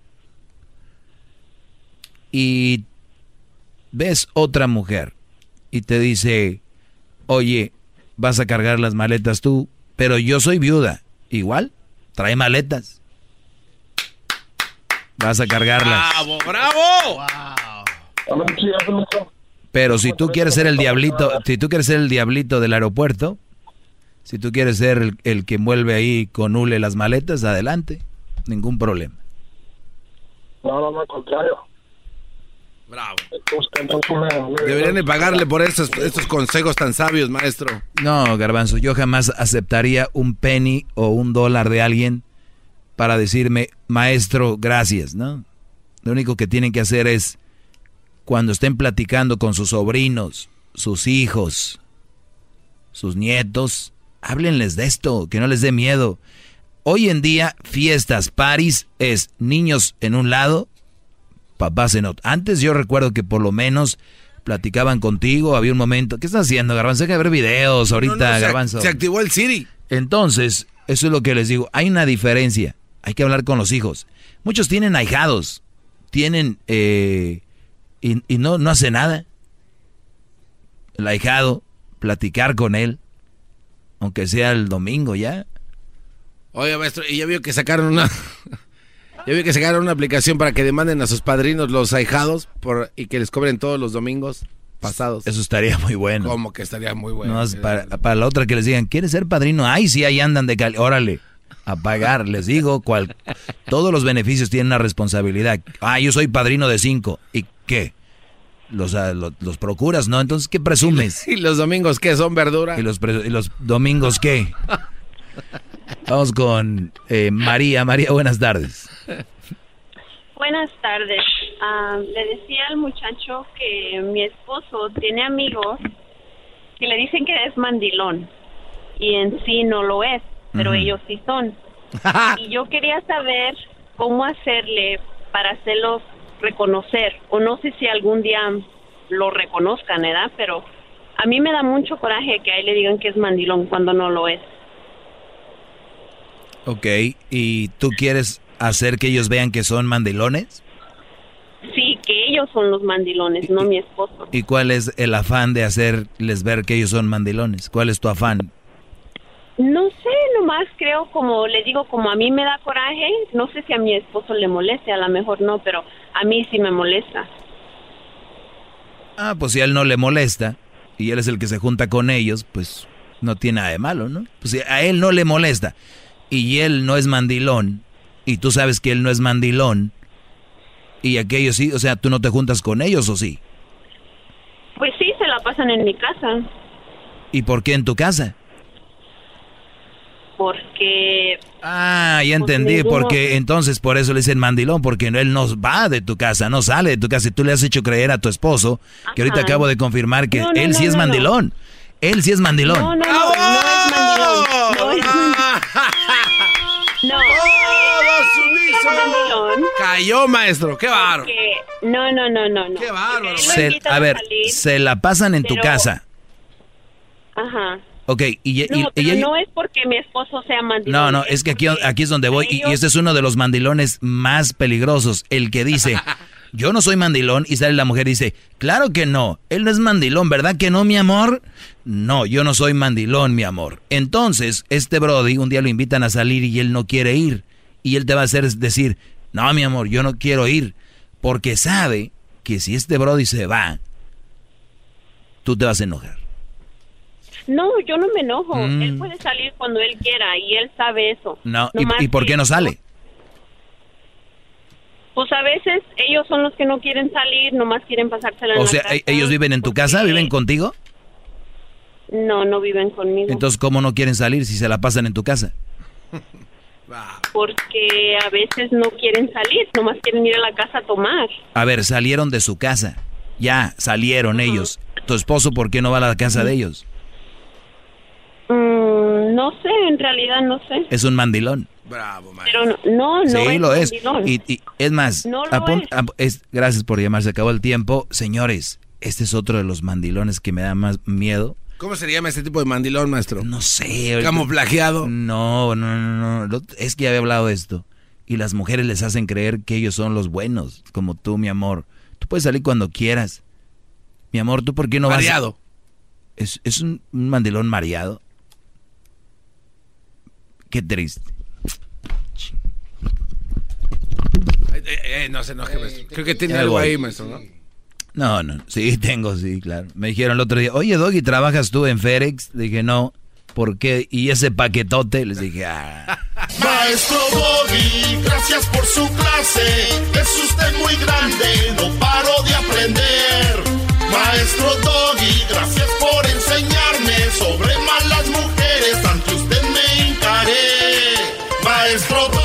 Y ves otra mujer y te dice, oye, vas a cargar las maletas tú, pero yo soy viuda. Igual, trae maletas. Vas a cargarlas. ¡Bravo, bravo! Pero si tú quieres ser el diablito, si tú quieres ser el diablito del aeropuerto, si tú quieres ser el, el que envuelve ahí con hule las maletas, adelante ningún problema. No, no, no, al contrario. Bravo. Deberían de pagarle por estos, estos consejos tan sabios, maestro. No, garbanzo, yo jamás aceptaría un penny o un dólar de alguien para decirme, maestro, gracias, ¿no? Lo único que tienen que hacer es, cuando estén platicando con sus sobrinos, sus hijos, sus nietos, háblenles de esto, que no les dé miedo. Hoy en día, fiestas, paris, es niños en un lado, papás en otro. Antes yo recuerdo que por lo menos platicaban contigo, había un momento. ¿Qué estás haciendo, Garbanzo? Hay que ver videos ahorita, Garbanzo. Se, activó el Siri. Entonces, eso es lo que les digo. Hay una diferencia. Hay que hablar con los hijos. Muchos tienen ahijados, tienen. Eh, y, y no, no hace nada. El ahijado, platicar con él, aunque sea el domingo ya. Oye, maestro, y ya vio que sacaron una. ya vio que sacaron una aplicación para que demanden a sus padrinos los ahijados por, y que les cobren todos los domingos pasados. Eso estaría muy bueno. ¿Cómo que estaría muy bueno? para, la otra que les digan, ¿quieres ser padrino? Ay, sí, ahí andan de cali. Órale, a pagar. les digo, cual, todos los beneficios tienen una responsabilidad. Ah, yo soy padrino de cinco. ¿Y qué? Los, ah, los, procuras, ¿no? Entonces, ¿qué presumes? ¿Y los domingos qué? ¿Son verdura? ¿Y los, y los domingos qué? Vamos con eh, María. María, buenas tardes. Buenas tardes. Ah, le decía al muchacho que mi esposo tiene amigos que le dicen que es mandilón y en sí no lo es, pero ellos sí son. y yo quería saber cómo hacerle para hacerlos reconocer, o no sé si algún día lo reconozcan, ¿verdad? Pero a mí me da mucho coraje que a él le digan que es mandilón cuando no lo es. Ok, ¿y tú quieres hacer que ellos vean que son mandilones? Sí, que ellos son los mandilones, no mi esposo. ¿Y cuál es el afán de hacerles ver que ellos son mandilones? ¿Cuál es tu afán? No sé, nomás creo, como le digo, como a mí me da coraje, no sé si a mi esposo le moleste, a lo mejor no, pero a mí sí me molesta. Ah, pues si a él no le molesta y él es el que se junta con ellos, pues no tiene nada de malo, ¿no? Pues si a él no le molesta y él no es mandilón, y tú sabes que él no es mandilón, y aquellos sí, o sea, tú no te juntas con ellos o sí? Pues sí, se la pasan en mi casa. ¿Y por qué en tu casa? porque Ah, ya entendí, porque entonces por eso le dicen mandilón, porque él no va de tu casa, no sale de tu casa y tú le has hecho creer a tu esposo, que ahorita acabo de confirmar que No, no, él sí no, es mandilón. Él sí es mandilón. No, no, es mandilón. No es No, es mandilón. Cayó, maestro. Qué bárbaro. No, no, no, no, no. Qué bárbaro. Se- a ver, se la pasan en tu casa. Ajá. Ok, y, No, y pero ella- no es porque mi esposo sea mandilón. No, no, es que aquí, aquí es donde voy y, y este es uno de los mandilones más peligrosos, el que dice, yo no soy mandilón y sale la mujer y dice, claro que no, él no es mandilón, ¿verdad que no, mi amor? No, yo no soy mandilón, mi amor. Entonces, este Brody un día lo invitan a salir y él no quiere ir y él te va a hacer decir, no, mi amor, yo no quiero ir, porque sabe que si este Brody se va, tú te vas a enojar. No, yo no me enojo. Mm. Él puede salir cuando él quiera y él sabe eso. No, ¿y, y por qué no sale? Pues a veces ellos son los que no quieren salir, nomás quieren pasársela en O la sea, casa. ¿e- ¿ellos viven en tu casa? ¿Viven contigo? No, no viven conmigo. Entonces, ¿cómo no quieren salir si se la pasan en tu casa? Porque a veces no quieren salir, nomás quieren ir a la casa a tomar. A ver, salieron de su casa. Ya, salieron ellos. ¿Tu esposo por qué no va a la casa de ellos? Mm, no sé, en realidad no sé. Es un mandilón. Pero no, no, sí, es lo es. Y, y es más, No apun- es. ap- es- gracias por llamar, se acabó el tiempo. Señores, este es otro de los mandilones que me da más miedo. ¿Cómo se llama este tipo de mandilón, maestro? No sé. Camuflajeado. No, no, no, no. Es que ya había hablado de esto. Y las mujeres les hacen creer que ellos son los buenos, como tú, mi amor. Tú puedes salir cuando quieras. Mi amor, ¿tú por qué no Mareado. vas? Es, es un, un mandilón mareado. Qué triste. Eh, eh, no se enoje, eh, pues. maestro. Creo que tiene algo ahí, maestro, ¿no? No, no, sí, tengo, sí, claro. Me dijeron el otro día, oye, Doggy, ¿trabajas tú en FedEx? Dije, no, ¿por qué? ¿Y ese paquetote? Les dije, ah. Maestro Doggy, gracias por su clase. Es usted muy grande, no paro de aprender. Maestro Doggy, gracias por enseñarme sobre malas mujeres. Ante usted me encaré. Maestro Doggy.